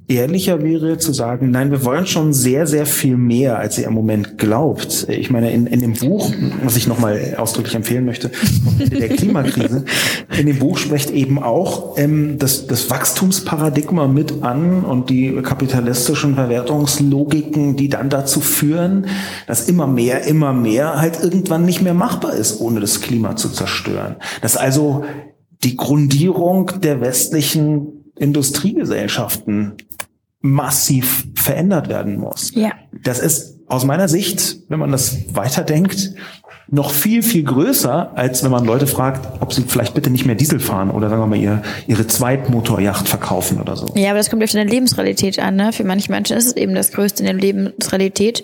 ehrlicher wäre zu sagen, nein, wir wollen schon sehr, sehr viel mehr, als ihr im Moment glaubt. Ich meine, in, in dem Buch, was ich nochmal ausdrücklich empfehlen möchte, der Klimakrise, in dem Buch spricht eben auch ähm, das, das Wachstumsparadigma mit an und die kapitalistischen Verwertungslogiken, die dann dazu führen, dass immer mehr, immer mehr halt irgendwann nicht mehr machbar ist, ohne das Klima zu zerstören. Dass also die Grundierung der westlichen Industriegesellschaften massiv verändert werden muss. Ja. Das ist aus meiner Sicht, wenn man das weiterdenkt, noch viel, viel größer, als wenn man Leute fragt, ob sie vielleicht bitte nicht mehr Diesel fahren oder sagen wir mal ihr, ihre Zweitmotorjacht verkaufen oder so. Ja, aber das kommt auf deine Lebensrealität an. Ne? Für manche Menschen ist es eben das Größte in der Lebensrealität,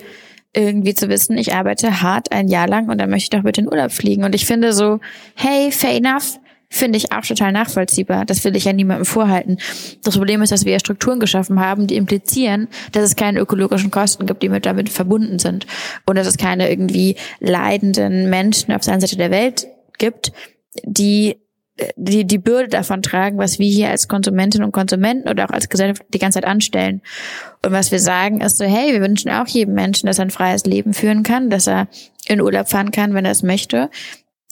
irgendwie zu wissen, ich arbeite hart ein Jahr lang und dann möchte ich doch bitte in Urlaub fliegen. Und ich finde so, hey, fair enough, finde ich auch total nachvollziehbar. Das will ich ja niemandem vorhalten. Das Problem ist, dass wir ja Strukturen geschaffen haben, die implizieren, dass es keine ökologischen Kosten gibt, die mit damit verbunden sind. Und dass es keine irgendwie leidenden Menschen auf der Seite der Welt gibt, die die die Bürde davon tragen, was wir hier als Konsumentinnen und Konsumenten oder auch als Gesellschaft die ganze Zeit anstellen. Und was wir sagen ist so, hey, wir wünschen auch jedem Menschen, dass er ein freies Leben führen kann, dass er in Urlaub fahren kann, wenn er es möchte,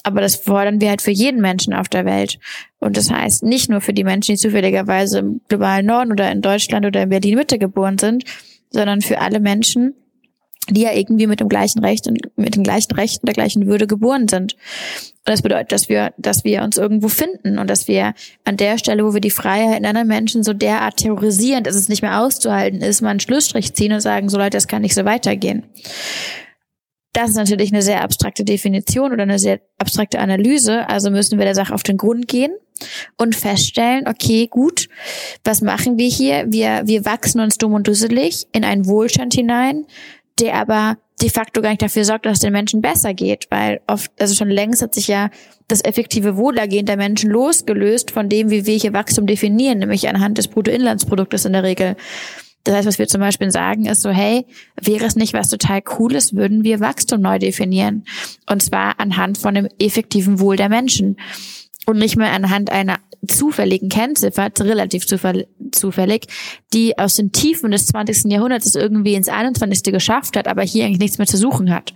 aber das fordern wir halt für jeden Menschen auf der Welt. Und das heißt nicht nur für die Menschen, die zufälligerweise im globalen Norden oder in Deutschland oder in Berlin Mitte geboren sind, sondern für alle Menschen, die ja irgendwie mit dem gleichen Recht und mit den gleichen Rechten, der gleichen Würde geboren sind. Und das bedeutet, dass wir, dass wir uns irgendwo finden und dass wir an der Stelle, wo wir die Freiheit in anderen Menschen so derart terrorisieren, dass es nicht mehr auszuhalten ist, mal einen Schlussstrich ziehen und sagen, so Leute, das kann nicht so weitergehen. Das ist natürlich eine sehr abstrakte Definition oder eine sehr abstrakte Analyse. Also müssen wir der Sache auf den Grund gehen und feststellen, okay, gut, was machen wir hier? Wir, wir wachsen uns dumm und dusselig in einen Wohlstand hinein, der aber de facto gar nicht dafür sorgt, dass es den Menschen besser geht, weil oft, also schon längst hat sich ja das effektive Wohlergehen der Menschen losgelöst von dem, wie wir hier Wachstum definieren, nämlich anhand des Bruttoinlandsproduktes in der Regel. Das heißt, was wir zum Beispiel sagen, ist so, hey, wäre es nicht was total Cooles, würden wir Wachstum neu definieren. Und zwar anhand von dem effektiven Wohl der Menschen. Und nicht mehr anhand einer zufälligen Kennziffer, relativ zufällig, die aus den Tiefen des 20. Jahrhunderts irgendwie ins 21. geschafft hat, aber hier eigentlich nichts mehr zu suchen hat.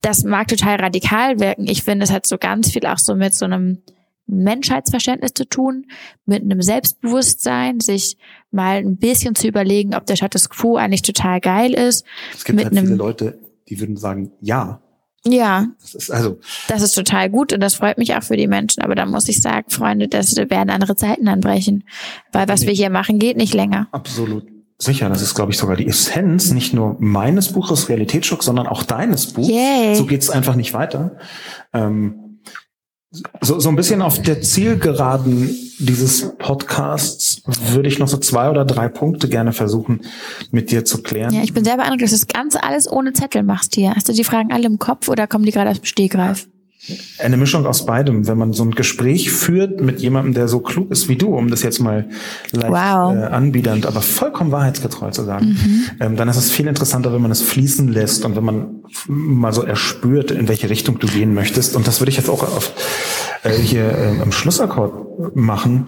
Das mag total radikal wirken. Ich finde, es hat so ganz viel auch so mit so einem Menschheitsverständnis zu tun, mit einem Selbstbewusstsein, sich mal ein bisschen zu überlegen, ob der Status quo eigentlich total geil ist. Es gibt halt viele Leute, die würden sagen, ja. Ja. Das ist also. Das ist total gut und das freut mich auch für die Menschen. Aber da muss ich sagen, Freunde, das werden andere Zeiten anbrechen. Weil was nee. wir hier machen, geht nicht länger. Absolut. Sicher, das ist, glaube ich, sogar die Essenz nicht nur meines Buches Realitätsschock, sondern auch deines Buchs. Yay. So geht's einfach nicht weiter. Ähm, so, so ein bisschen auf der Zielgeraden dieses Podcasts würde ich noch so zwei oder drei Punkte gerne versuchen mit dir zu klären. Ja, ich bin sehr beeindruckt, dass du das ganz alles ohne Zettel machst hier. Hast du die Fragen alle im Kopf oder kommen die gerade aus dem Stehgreif? Eine Mischung aus beidem. Wenn man so ein Gespräch führt mit jemandem, der so klug ist wie du, um das jetzt mal leicht wow. äh, anbiedernd, aber vollkommen wahrheitsgetreu zu sagen, mhm. ähm, dann ist es viel interessanter, wenn man es fließen lässt und wenn man mal so erspürt, in welche Richtung du gehen möchtest. Und das würde ich jetzt auch auf, äh, hier äh, am Schlussakkord machen.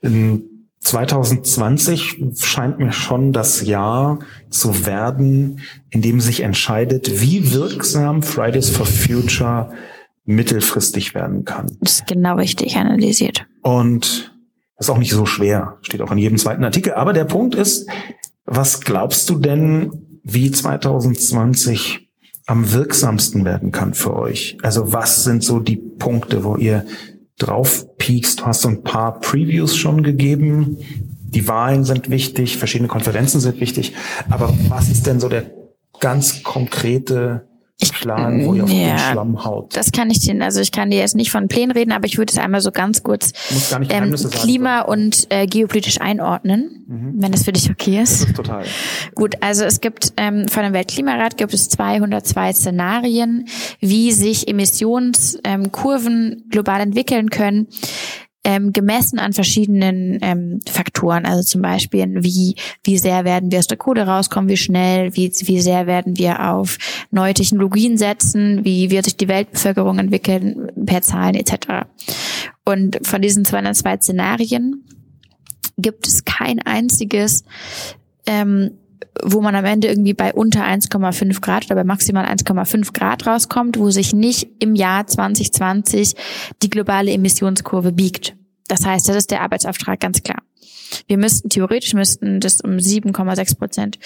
In 2020 scheint mir schon das Jahr zu werden, in dem sich entscheidet, wie wirksam Fridays for Future mittelfristig werden kann. Das ist genau richtig analysiert. Und das ist auch nicht so schwer, steht auch in jedem zweiten Artikel. Aber der Punkt ist, was glaubst du denn, wie 2020 am wirksamsten werden kann für euch? Also was sind so die Punkte, wo ihr drauf piekst? Du hast so ein paar Previews schon gegeben. Die Wahlen sind wichtig, verschiedene Konferenzen sind wichtig. Aber was ist denn so der ganz konkrete Plan, wo ihr auf ja, den Schlamm haut. Das kann ich dir, also ich kann dir jetzt nicht von Plänen reden, aber ich würde es einmal so ganz kurz ähm, Klima und äh, geopolitisch einordnen, mhm. wenn das für dich okay ist. Das ist total. Gut, also es gibt ähm, von dem Weltklimarat gibt es 202 Szenarien, wie sich Emissionskurven ähm, global entwickeln können ähm, gemessen an verschiedenen ähm, Faktoren. Also zum Beispiel, wie, wie sehr werden wir aus der Kohle rauskommen, wie schnell, wie, wie sehr werden wir auf neue Technologien setzen, wie wird sich die Weltbevölkerung entwickeln per Zahlen etc. Und von diesen 202 Szenarien gibt es kein einziges, ähm, wo man am Ende irgendwie bei unter 1,5 Grad oder bei maximal 1,5 Grad rauskommt, wo sich nicht im Jahr 2020 die globale Emissionskurve biegt. Das heißt, das ist der Arbeitsauftrag ganz klar. Wir müssten, theoretisch müssten das um 7,6 Prozent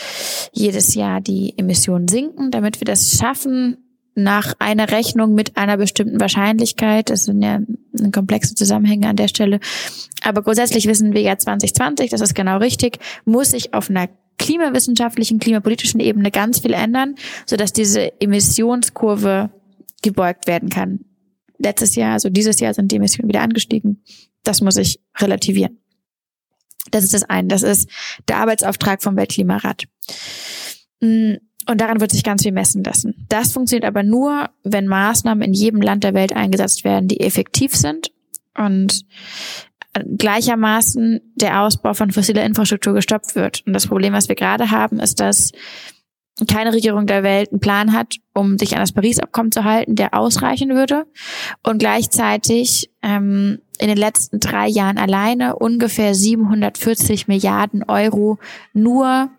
jedes Jahr die Emissionen sinken, damit wir das schaffen, nach einer Rechnung mit einer bestimmten Wahrscheinlichkeit. Das sind ja komplexe Zusammenhänge an der Stelle. Aber grundsätzlich wissen wir ja 2020, das ist genau richtig, muss sich auf einer klimawissenschaftlichen, klimapolitischen Ebene ganz viel ändern, sodass diese Emissionskurve gebeugt werden kann. Letztes Jahr, also dieses Jahr sind die Emissionen wieder angestiegen. Das muss ich relativieren. Das ist das eine. Das ist der Arbeitsauftrag vom Weltklimarat. Mm, und daran wird sich ganz viel messen lassen. Das funktioniert aber nur, wenn Maßnahmen in jedem Land der Welt eingesetzt werden, die effektiv sind und gleichermaßen der Ausbau von fossiler Infrastruktur gestoppt wird. Und das Problem, was wir gerade haben, ist, dass keine Regierung der Welt einen Plan hat, um sich an das Paris-Abkommen zu halten, der ausreichen würde. Und gleichzeitig ähm, in den letzten drei Jahren alleine ungefähr 740 Milliarden Euro nur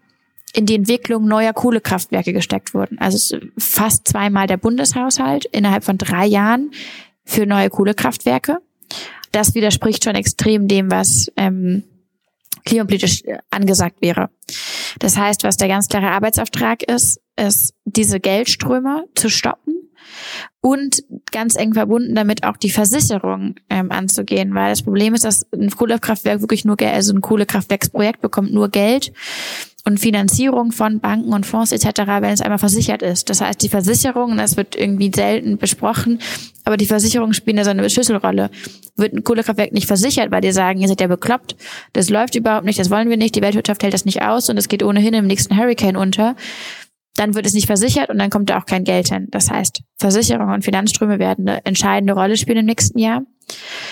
in die Entwicklung neuer Kohlekraftwerke gesteckt wurden. Also fast zweimal der Bundeshaushalt innerhalb von drei Jahren für neue Kohlekraftwerke das widerspricht schon extrem dem, was ähm, klimapolitisch angesagt wäre. Das heißt, was der ganz klare Arbeitsauftrag ist, ist diese Geldströme zu stoppen und ganz eng verbunden damit auch die Versicherung ähm, anzugehen, weil das Problem ist, dass ein Kohlekraftwerk wirklich nur Geld, also ein Kohlekraftwerksprojekt bekommt nur Geld und Finanzierung von Banken und Fonds etc., wenn es einmal versichert ist. Das heißt, die Versicherung, das wird irgendwie selten besprochen, aber die Versicherungen spielen da so eine Schlüsselrolle. Wird ein Kohlekraftwerk nicht versichert, weil die sagen, ihr seid ja bekloppt, das läuft überhaupt nicht, das wollen wir nicht, die Weltwirtschaft hält das nicht aus und es geht ohnehin im nächsten Hurricane unter, dann wird es nicht versichert und dann kommt da auch kein Geld hin. Das heißt, Versicherungen und Finanzströme werden eine entscheidende Rolle spielen im nächsten Jahr.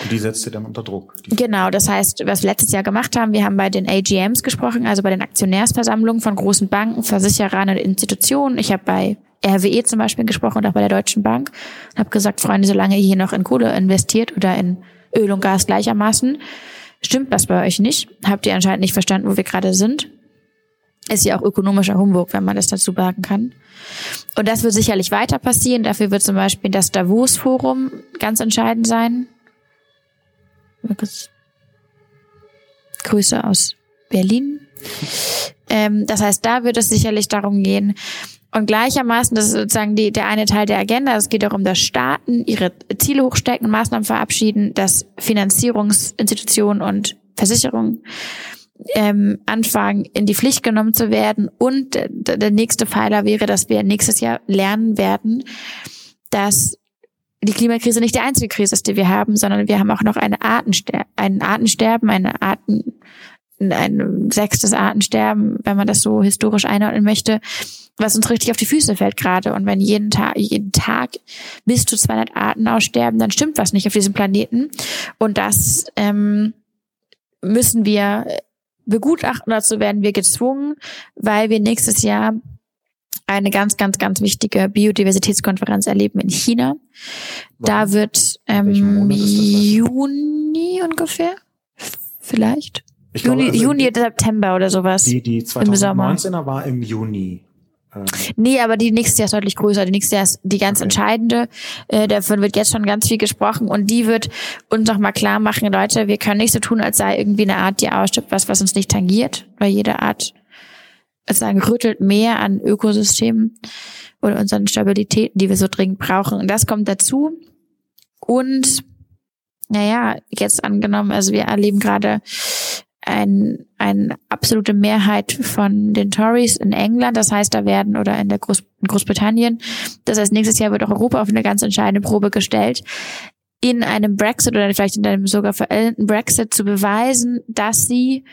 Und die setzt ihr dann unter Druck. Genau, das heißt, was wir letztes Jahr gemacht haben, wir haben bei den AGMs gesprochen, also bei den Aktionärsversammlungen von großen Banken, Versicherern und Institutionen. Ich habe bei RWE zum Beispiel gesprochen und auch bei der Deutschen Bank und habe gesagt, Freunde, solange ihr hier noch in Kohle investiert oder in Öl und Gas gleichermaßen, stimmt das bei euch nicht. Habt ihr anscheinend nicht verstanden, wo wir gerade sind. Ist ja auch ökonomischer Humbug, wenn man das dazu sagen kann. Und das wird sicherlich weiter passieren. Dafür wird zum Beispiel das Davos-Forum ganz entscheidend sein. Grüße aus Berlin. Ähm, das heißt, da wird es sicherlich darum gehen, und gleichermaßen, das ist sozusagen die, der eine Teil der Agenda, es geht darum, dass Staaten ihre Ziele hochstecken, Maßnahmen verabschieden, dass Finanzierungsinstitutionen und Versicherungen ähm, anfangen, in die Pflicht genommen zu werden. Und der nächste Pfeiler wäre, dass wir nächstes Jahr lernen werden, dass die Klimakrise nicht die einzige Krise ist, die wir haben, sondern wir haben auch noch eine Artenster ein Artensterben, eine Arten, ein sechstes Artensterben, wenn man das so historisch einordnen möchte, was uns richtig auf die Füße fällt gerade. Und wenn jeden Tag, jeden Tag bis zu 200 Arten aussterben, dann stimmt was nicht auf diesem Planeten. Und das ähm, müssen wir begutachten. Dazu werden wir gezwungen, weil wir nächstes Jahr eine ganz, ganz, ganz wichtige Biodiversitätskonferenz erleben in China. Da wird ähm, Juni ungefähr, vielleicht. Ich glaube, Juni, also Juni, September oder sowas. Die, die Im Sommer. 2019er war im Juni. Ähm, Nee, aber die nächste Jahr ist deutlich größer. Die nächste Jahr ist die ganz Okay. entscheidende. Äh, davon wird jetzt schon ganz viel gesprochen und die wird uns nochmal klar machen, Leute, wir können nicht so tun, als sei irgendwie eine Art, die ausstirbt, was, was uns nicht tangiert, weil jede Art sozusagen rüttelt mehr an Ökosystemen oder unseren Stabilitäten, die wir so dringend brauchen. Und das kommt dazu. Und naja, jetzt angenommen, also wir erleben gerade ein, eine absolute Mehrheit von den Tories in England, das heißt, da werden oder in der Groß, in Großbritannien, das heißt, nächstes Jahr wird auch Europa auf eine ganz entscheidende Probe gestellt, in einem Brexit oder vielleicht in einem sogar veränderten Brexit zu beweisen, dass sie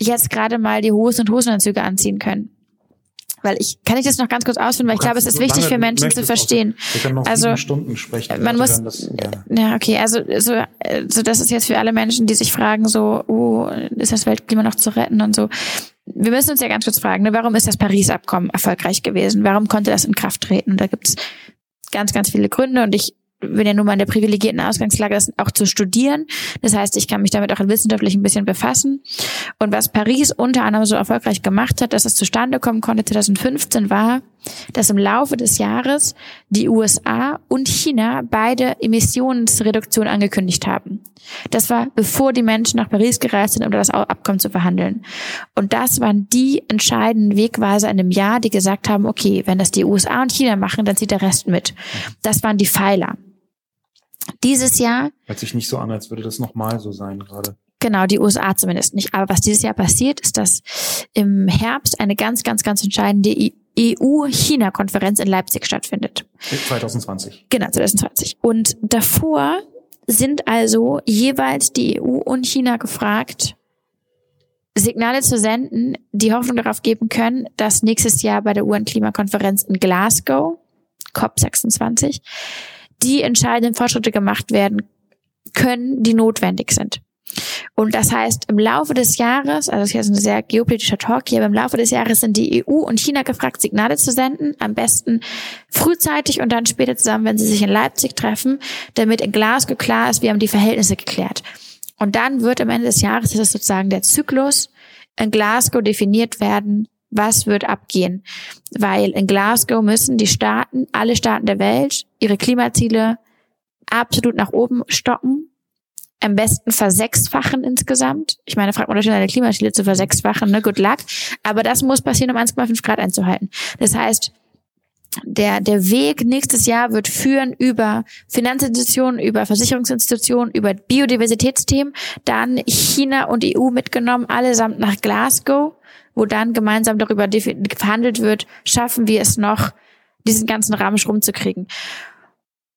jetzt gerade mal die Hosen und Hosenanzüge anziehen können. Weil ich, kann ich das noch ganz kurz ausführen, weil ich glaube, es ist so wichtig für Menschen zu verstehen. Auch, wir können noch Also, Stunden sprechen. man Leute muss- das gerne. Ja, okay, also so, so das ist jetzt für alle Menschen, die sich fragen, so, oh, ist das Weltklima noch zu retten und so. Wir müssen uns ja ganz kurz fragen, ne, warum ist das Paris-Abkommen erfolgreich gewesen? Warum konnte das in Kraft treten? Und da gibt's ganz, ganz viele Gründe und ich bin ja nun mal in der privilegierten Ausgangslage, das auch zu studieren. Das heißt, ich kann mich damit auch wissenschaftlich ein bisschen befassen. Und was Paris unter anderem so erfolgreich gemacht hat, dass es zustande kommen konnte 2015, war, dass im Laufe des Jahres die USA und China beide Emissionsreduktion angekündigt haben. Das war bevor die Menschen nach Paris gereist sind, um das Abkommen zu verhandeln. Und das waren die entscheidenden Wegweiser in dem Jahr, die gesagt haben, okay, wenn das die USA und China machen, dann zieht der Rest mit. Das waren die Pfeiler. Dieses Jahr Hört sich nicht so an, als würde das nochmal so sein gerade. Genau, die USA zumindest nicht. Aber was dieses Jahr passiert, ist, dass im Herbst eine ganz, ganz, ganz entscheidende EU-China-Konferenz in Leipzig stattfindet. 2020. Genau, 2020. Und davor sind also jeweils die EU und China gefragt, Signale zu senden, die Hoffnung darauf geben können, dass nächstes Jahr bei der UN-Klimakonferenz in Glasgow, COP26, die entscheidenden Fortschritte gemacht werden können, die notwendig sind. Und das heißt, im Laufe des Jahres, also das ist jetzt ein sehr geopolitischer Talk hier, aber im Laufe des Jahres sind die EU und China gefragt, Signale zu senden, am besten frühzeitig und dann später zusammen, wenn sie sich in Leipzig treffen, damit in Glasgow klar ist, wir haben die Verhältnisse geklärt. Und dann wird am Ende des Jahres, das ist sozusagen der Zyklus, in Glasgow definiert werden, was wird abgehen. Weil in Glasgow müssen die Staaten, alle Staaten der Welt, ihre Klimaziele absolut nach oben stocken am besten versechsfachen insgesamt. Ich meine, fragt man natürlich seine Klimaziele zu versechsfachen, ne? Good luck. Aber das muss passieren, um 1,5 Grad einzuhalten. Das heißt, der, der Weg nächstes Jahr wird führen über Finanzinstitutionen, über Versicherungsinstitutionen, über Biodiversitätsthemen, dann China und EU mitgenommen, allesamt nach Glasgow, wo dann gemeinsam darüber verhandelt wird, schaffen wir es noch, diesen ganzen Rahmen rumzukriegen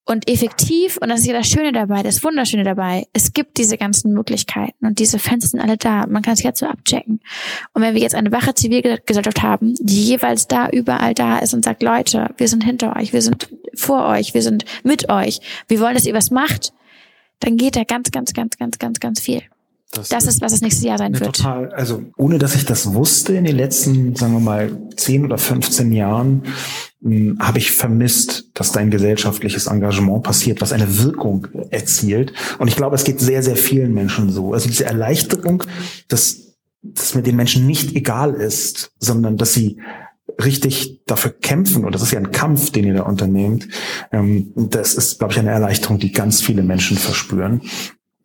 und effektiv, und das ist ja das Schöne dabei, das Wunderschöne dabei, es gibt diese ganzen Möglichkeiten und diese Fenster sind alle da. Man kann es jetzt so abchecken. Und wenn wir jetzt eine wache Zivilgesellschaft haben, die jeweils da überall da ist und sagt, Leute, wir sind hinter euch, wir sind vor euch, wir sind mit euch, wir wollen, dass ihr was macht, dann geht da ganz, ganz, ganz, ganz, ganz, ganz viel. Das, das ist, was das nächste Jahr sein wird. Total, also ohne dass ich das wusste in den letzten, sagen wir mal, 10 oder 15 Jahren, hm, habe ich vermisst, dass da ein gesellschaftliches Engagement passiert, was eine Wirkung erzielt. Und ich glaube, es geht sehr, sehr vielen Menschen so. Also diese Erleichterung, dass, dass mir den Menschen nicht egal ist, sondern dass sie richtig dafür kämpfen, und das ist ja ein Kampf, den ihr da unternehmt, ähm, das ist, glaube ich, eine Erleichterung, die ganz viele Menschen verspüren.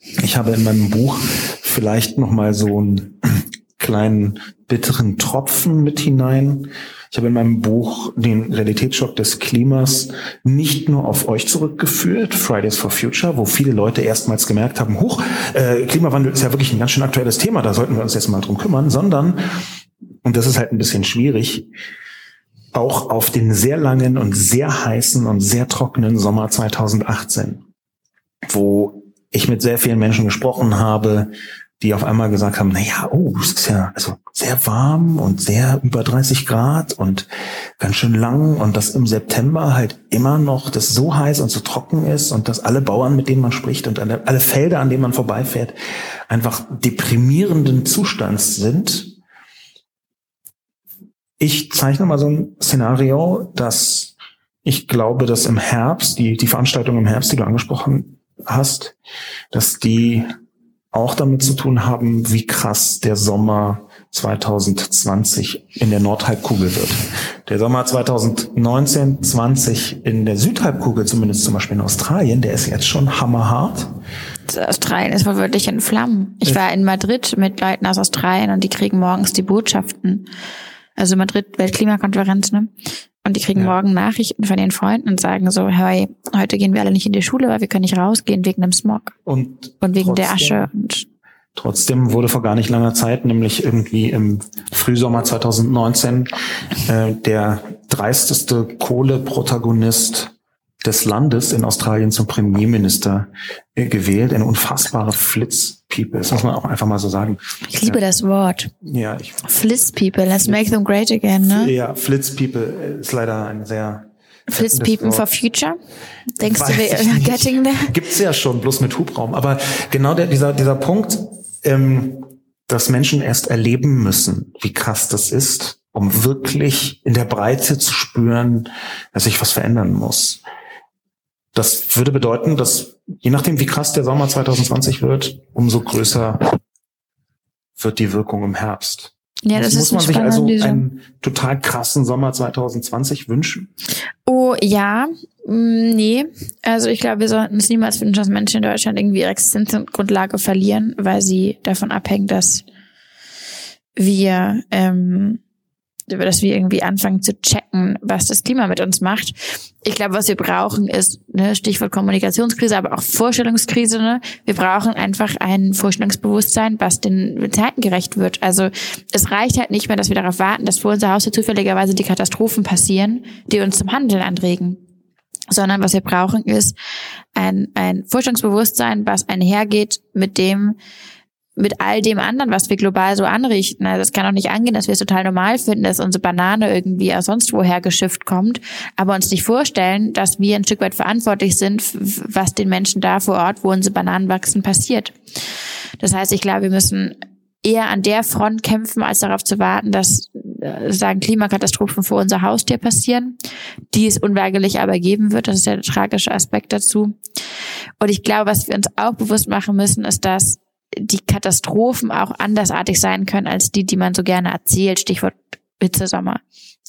Ich habe in meinem Buch vielleicht noch mal so einen kleinen bitteren Tropfen mit hinein. Ich habe in meinem Buch den Realitätsschock des Klimas nicht nur auf euch zurückgeführt, Fridays for Future, wo viele Leute erstmals gemerkt haben, hoch, äh, Klimawandel ist ja wirklich ein ganz schön aktuelles Thema, da sollten wir uns jetzt mal drum kümmern, sondern, und das ist halt ein bisschen schwierig, auch auf den sehr langen und sehr heißen und sehr trockenen Sommer 2018, wo ich mit sehr vielen Menschen gesprochen habe, die auf einmal gesagt haben, na ja, oh, es ist ja also sehr warm und sehr über 30 Grad und ganz schön lang und dass im September halt immer noch das so heiß und so trocken ist und dass alle Bauern, mit denen man spricht und alle, alle Felder, an denen man vorbeifährt, einfach deprimierenden Zustands sind. Ich zeichne mal so ein Szenario, dass ich glaube, dass im Herbst, die, die Veranstaltung im Herbst, die du angesprochen hast, dass die auch damit zu tun haben, wie krass der Sommer 2020 in der Nordhalbkugel wird. Der Sommer 2019, 20 in der Südhalbkugel, zumindest zum Beispiel in Australien, der ist jetzt schon hammerhart. Australien ist wohl wirklich in Flammen. Ich war in Madrid mit Leuten aus Australien und die kriegen morgens die Botschaften. Also Madrid Weltklimakonferenz, ne? Und die kriegen ja. morgen Nachrichten von ihren Freunden und sagen so, hey, heute gehen wir alle nicht in die Schule, weil wir können nicht rausgehen wegen dem Smog. Und, und wegen trotzdem, der Asche. Und trotzdem wurde vor gar nicht langer Zeit, nämlich irgendwie im Frühsommer 2019, äh, der dreisteste Kohleprotagonist des Landes in Australien zum Premierminister äh, gewählt. Eine unfassbare Flitzpiepe. Das muss man auch einfach mal so sagen. Ich liebe das Wort. Ja, ich. Flitzpiepe. Let's make them great again, ne? Ja, Flitzpiepe ist leider ein sehr Flitzpiepen for Future? Denkst Weiß du, wir are getting there? Gibt's ja schon, bloß mit Hubraum. Aber genau der, dieser, dieser Punkt, ähm, dass Menschen erst erleben müssen, wie krass das ist, um wirklich in der Breite zu spüren, dass sich was verändern muss. Das würde bedeuten, dass je nachdem, wie krass der Sommer 2020 wird, umso größer wird die Wirkung im Herbst. Ja, das, das muss man sich also einen total krassen Sommer 2020 wünschen? Oh ja, mm, nee. Also ich glaube, wir sollten es niemals wünschen, dass Menschen in Deutschland irgendwie ihre Existenzgrundlage verlieren, weil sie davon abhängen, dass wir ähm, dass wir irgendwie anfangen zu checken, was das Klima mit uns macht. Ich glaube, was wir brauchen, ist ne, Stichwort Kommunikationskrise, aber auch Vorstellungskrise. Ne? Wir brauchen einfach ein Vorstellungsbewusstsein, was den Zeiten gerecht wird. Also es reicht halt nicht mehr, dass wir darauf warten, dass vor unser Haus zufälligerweise die Katastrophen passieren, die uns zum Handeln anregen sondern was wir brauchen ist ein, ein Forschungsbewusstsein, was einhergeht mit dem, mit all dem anderen, was wir global so anrichten. Also es kann auch nicht angehen, dass wir es total normal finden, dass unsere Banane irgendwie aus sonst woher geschifft kommt, aber uns nicht vorstellen, dass wir ein Stück weit verantwortlich sind, was den Menschen da vor Ort, wo unsere Bananen wachsen, passiert. Das heißt, ich glaube, wir müssen eher an der Front kämpfen, als darauf zu warten, dass äh, sagen Klimakatastrophen vor unser Haustier passieren, die es unweigerlich aber geben wird. Das ist der tragische Aspekt dazu. Und ich glaube, was wir uns auch bewusst machen müssen, ist, dass die Katastrophen auch andersartig sein können als die, die man so gerne erzählt. Stichwort Hitzesommer.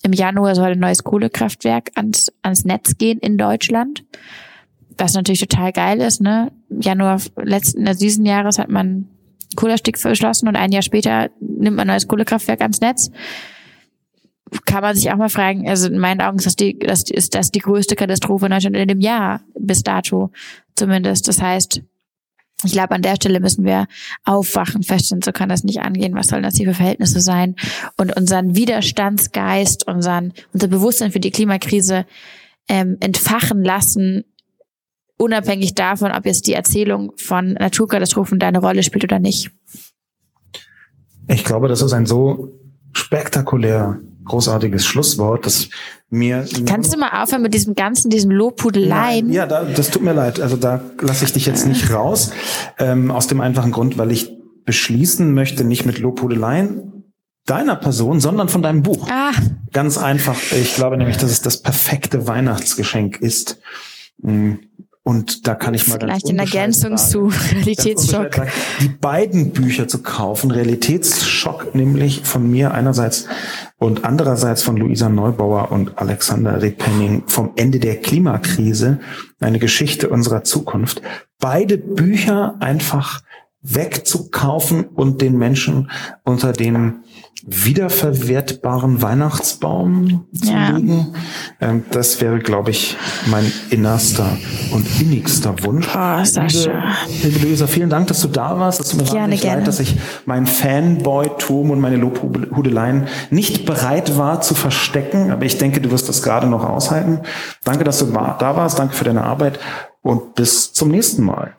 Im Januar soll ein neues Kohlekraftwerk ans, ans Netz gehen in Deutschland. Was natürlich total geil ist, ne? Januar letzten, also diesen Jahres hat man Kohlerstieg verschlossen und ein Jahr später nimmt man ein neues Kohlekraftwerk ans Netz. kann man sich auch mal fragen, also in meinen Augen ist das die, das ist das die größte Katastrophe in Deutschland in dem Jahr, bis dato zumindest. Das heißt, ich glaube, an der Stelle müssen wir aufwachen, feststellen, so kann das nicht angehen. Was sollen das hier für Verhältnisse sein? Und unseren Widerstandsgeist, unseren, unser Bewusstsein für die Klimakrise ähm, entfachen lassen, unabhängig davon, ob jetzt die Erzählung von Naturkatastrophen da eine Rolle spielt oder nicht. Ich glaube, das ist ein so spektakulär großartiges Schlusswort, das mir. Kannst du mal aufhören mit diesem ganzen, diesem Lobhudeleien? Ja, da, das tut mir leid. Also da lasse ich dich jetzt nicht raus. Ähm, aus dem einfachen Grund, weil ich beschließen möchte, nicht mit Lobhudeleien deiner Person, sondern von deinem Buch. Ah. Ganz einfach. Ich glaube nämlich, dass es das perfekte Weihnachtsgeschenk ist. Und da kann ich mal Vielleicht in Ergänzung zu Realitätsschock. Die beiden Bücher zu kaufen, Realitätsschock nämlich von mir einerseits und andererseits von Luisa Neubauer und Alexander Repenning vom Ende der Klimakrise, eine Geschichte unserer Zukunft. Beide Bücher einfach wegzukaufen und den Menschen unter den wiederverwertbaren Weihnachtsbaum zu ja. legen. Ähm, das wäre, glaube ich, mein innerster und innigster Wunsch. Oh, Sascha. Liebe, liebe Luisa, vielen Dank, dass du da warst. Es tut mir gerne, gerne. leid, dass ich mein Fanboy-Tum und meine Lobhudeleien nicht bereit war zu verstecken. Aber ich denke, du wirst das gerade noch aushalten. Danke, dass du da warst. Danke für deine Arbeit und bis zum nächsten Mal.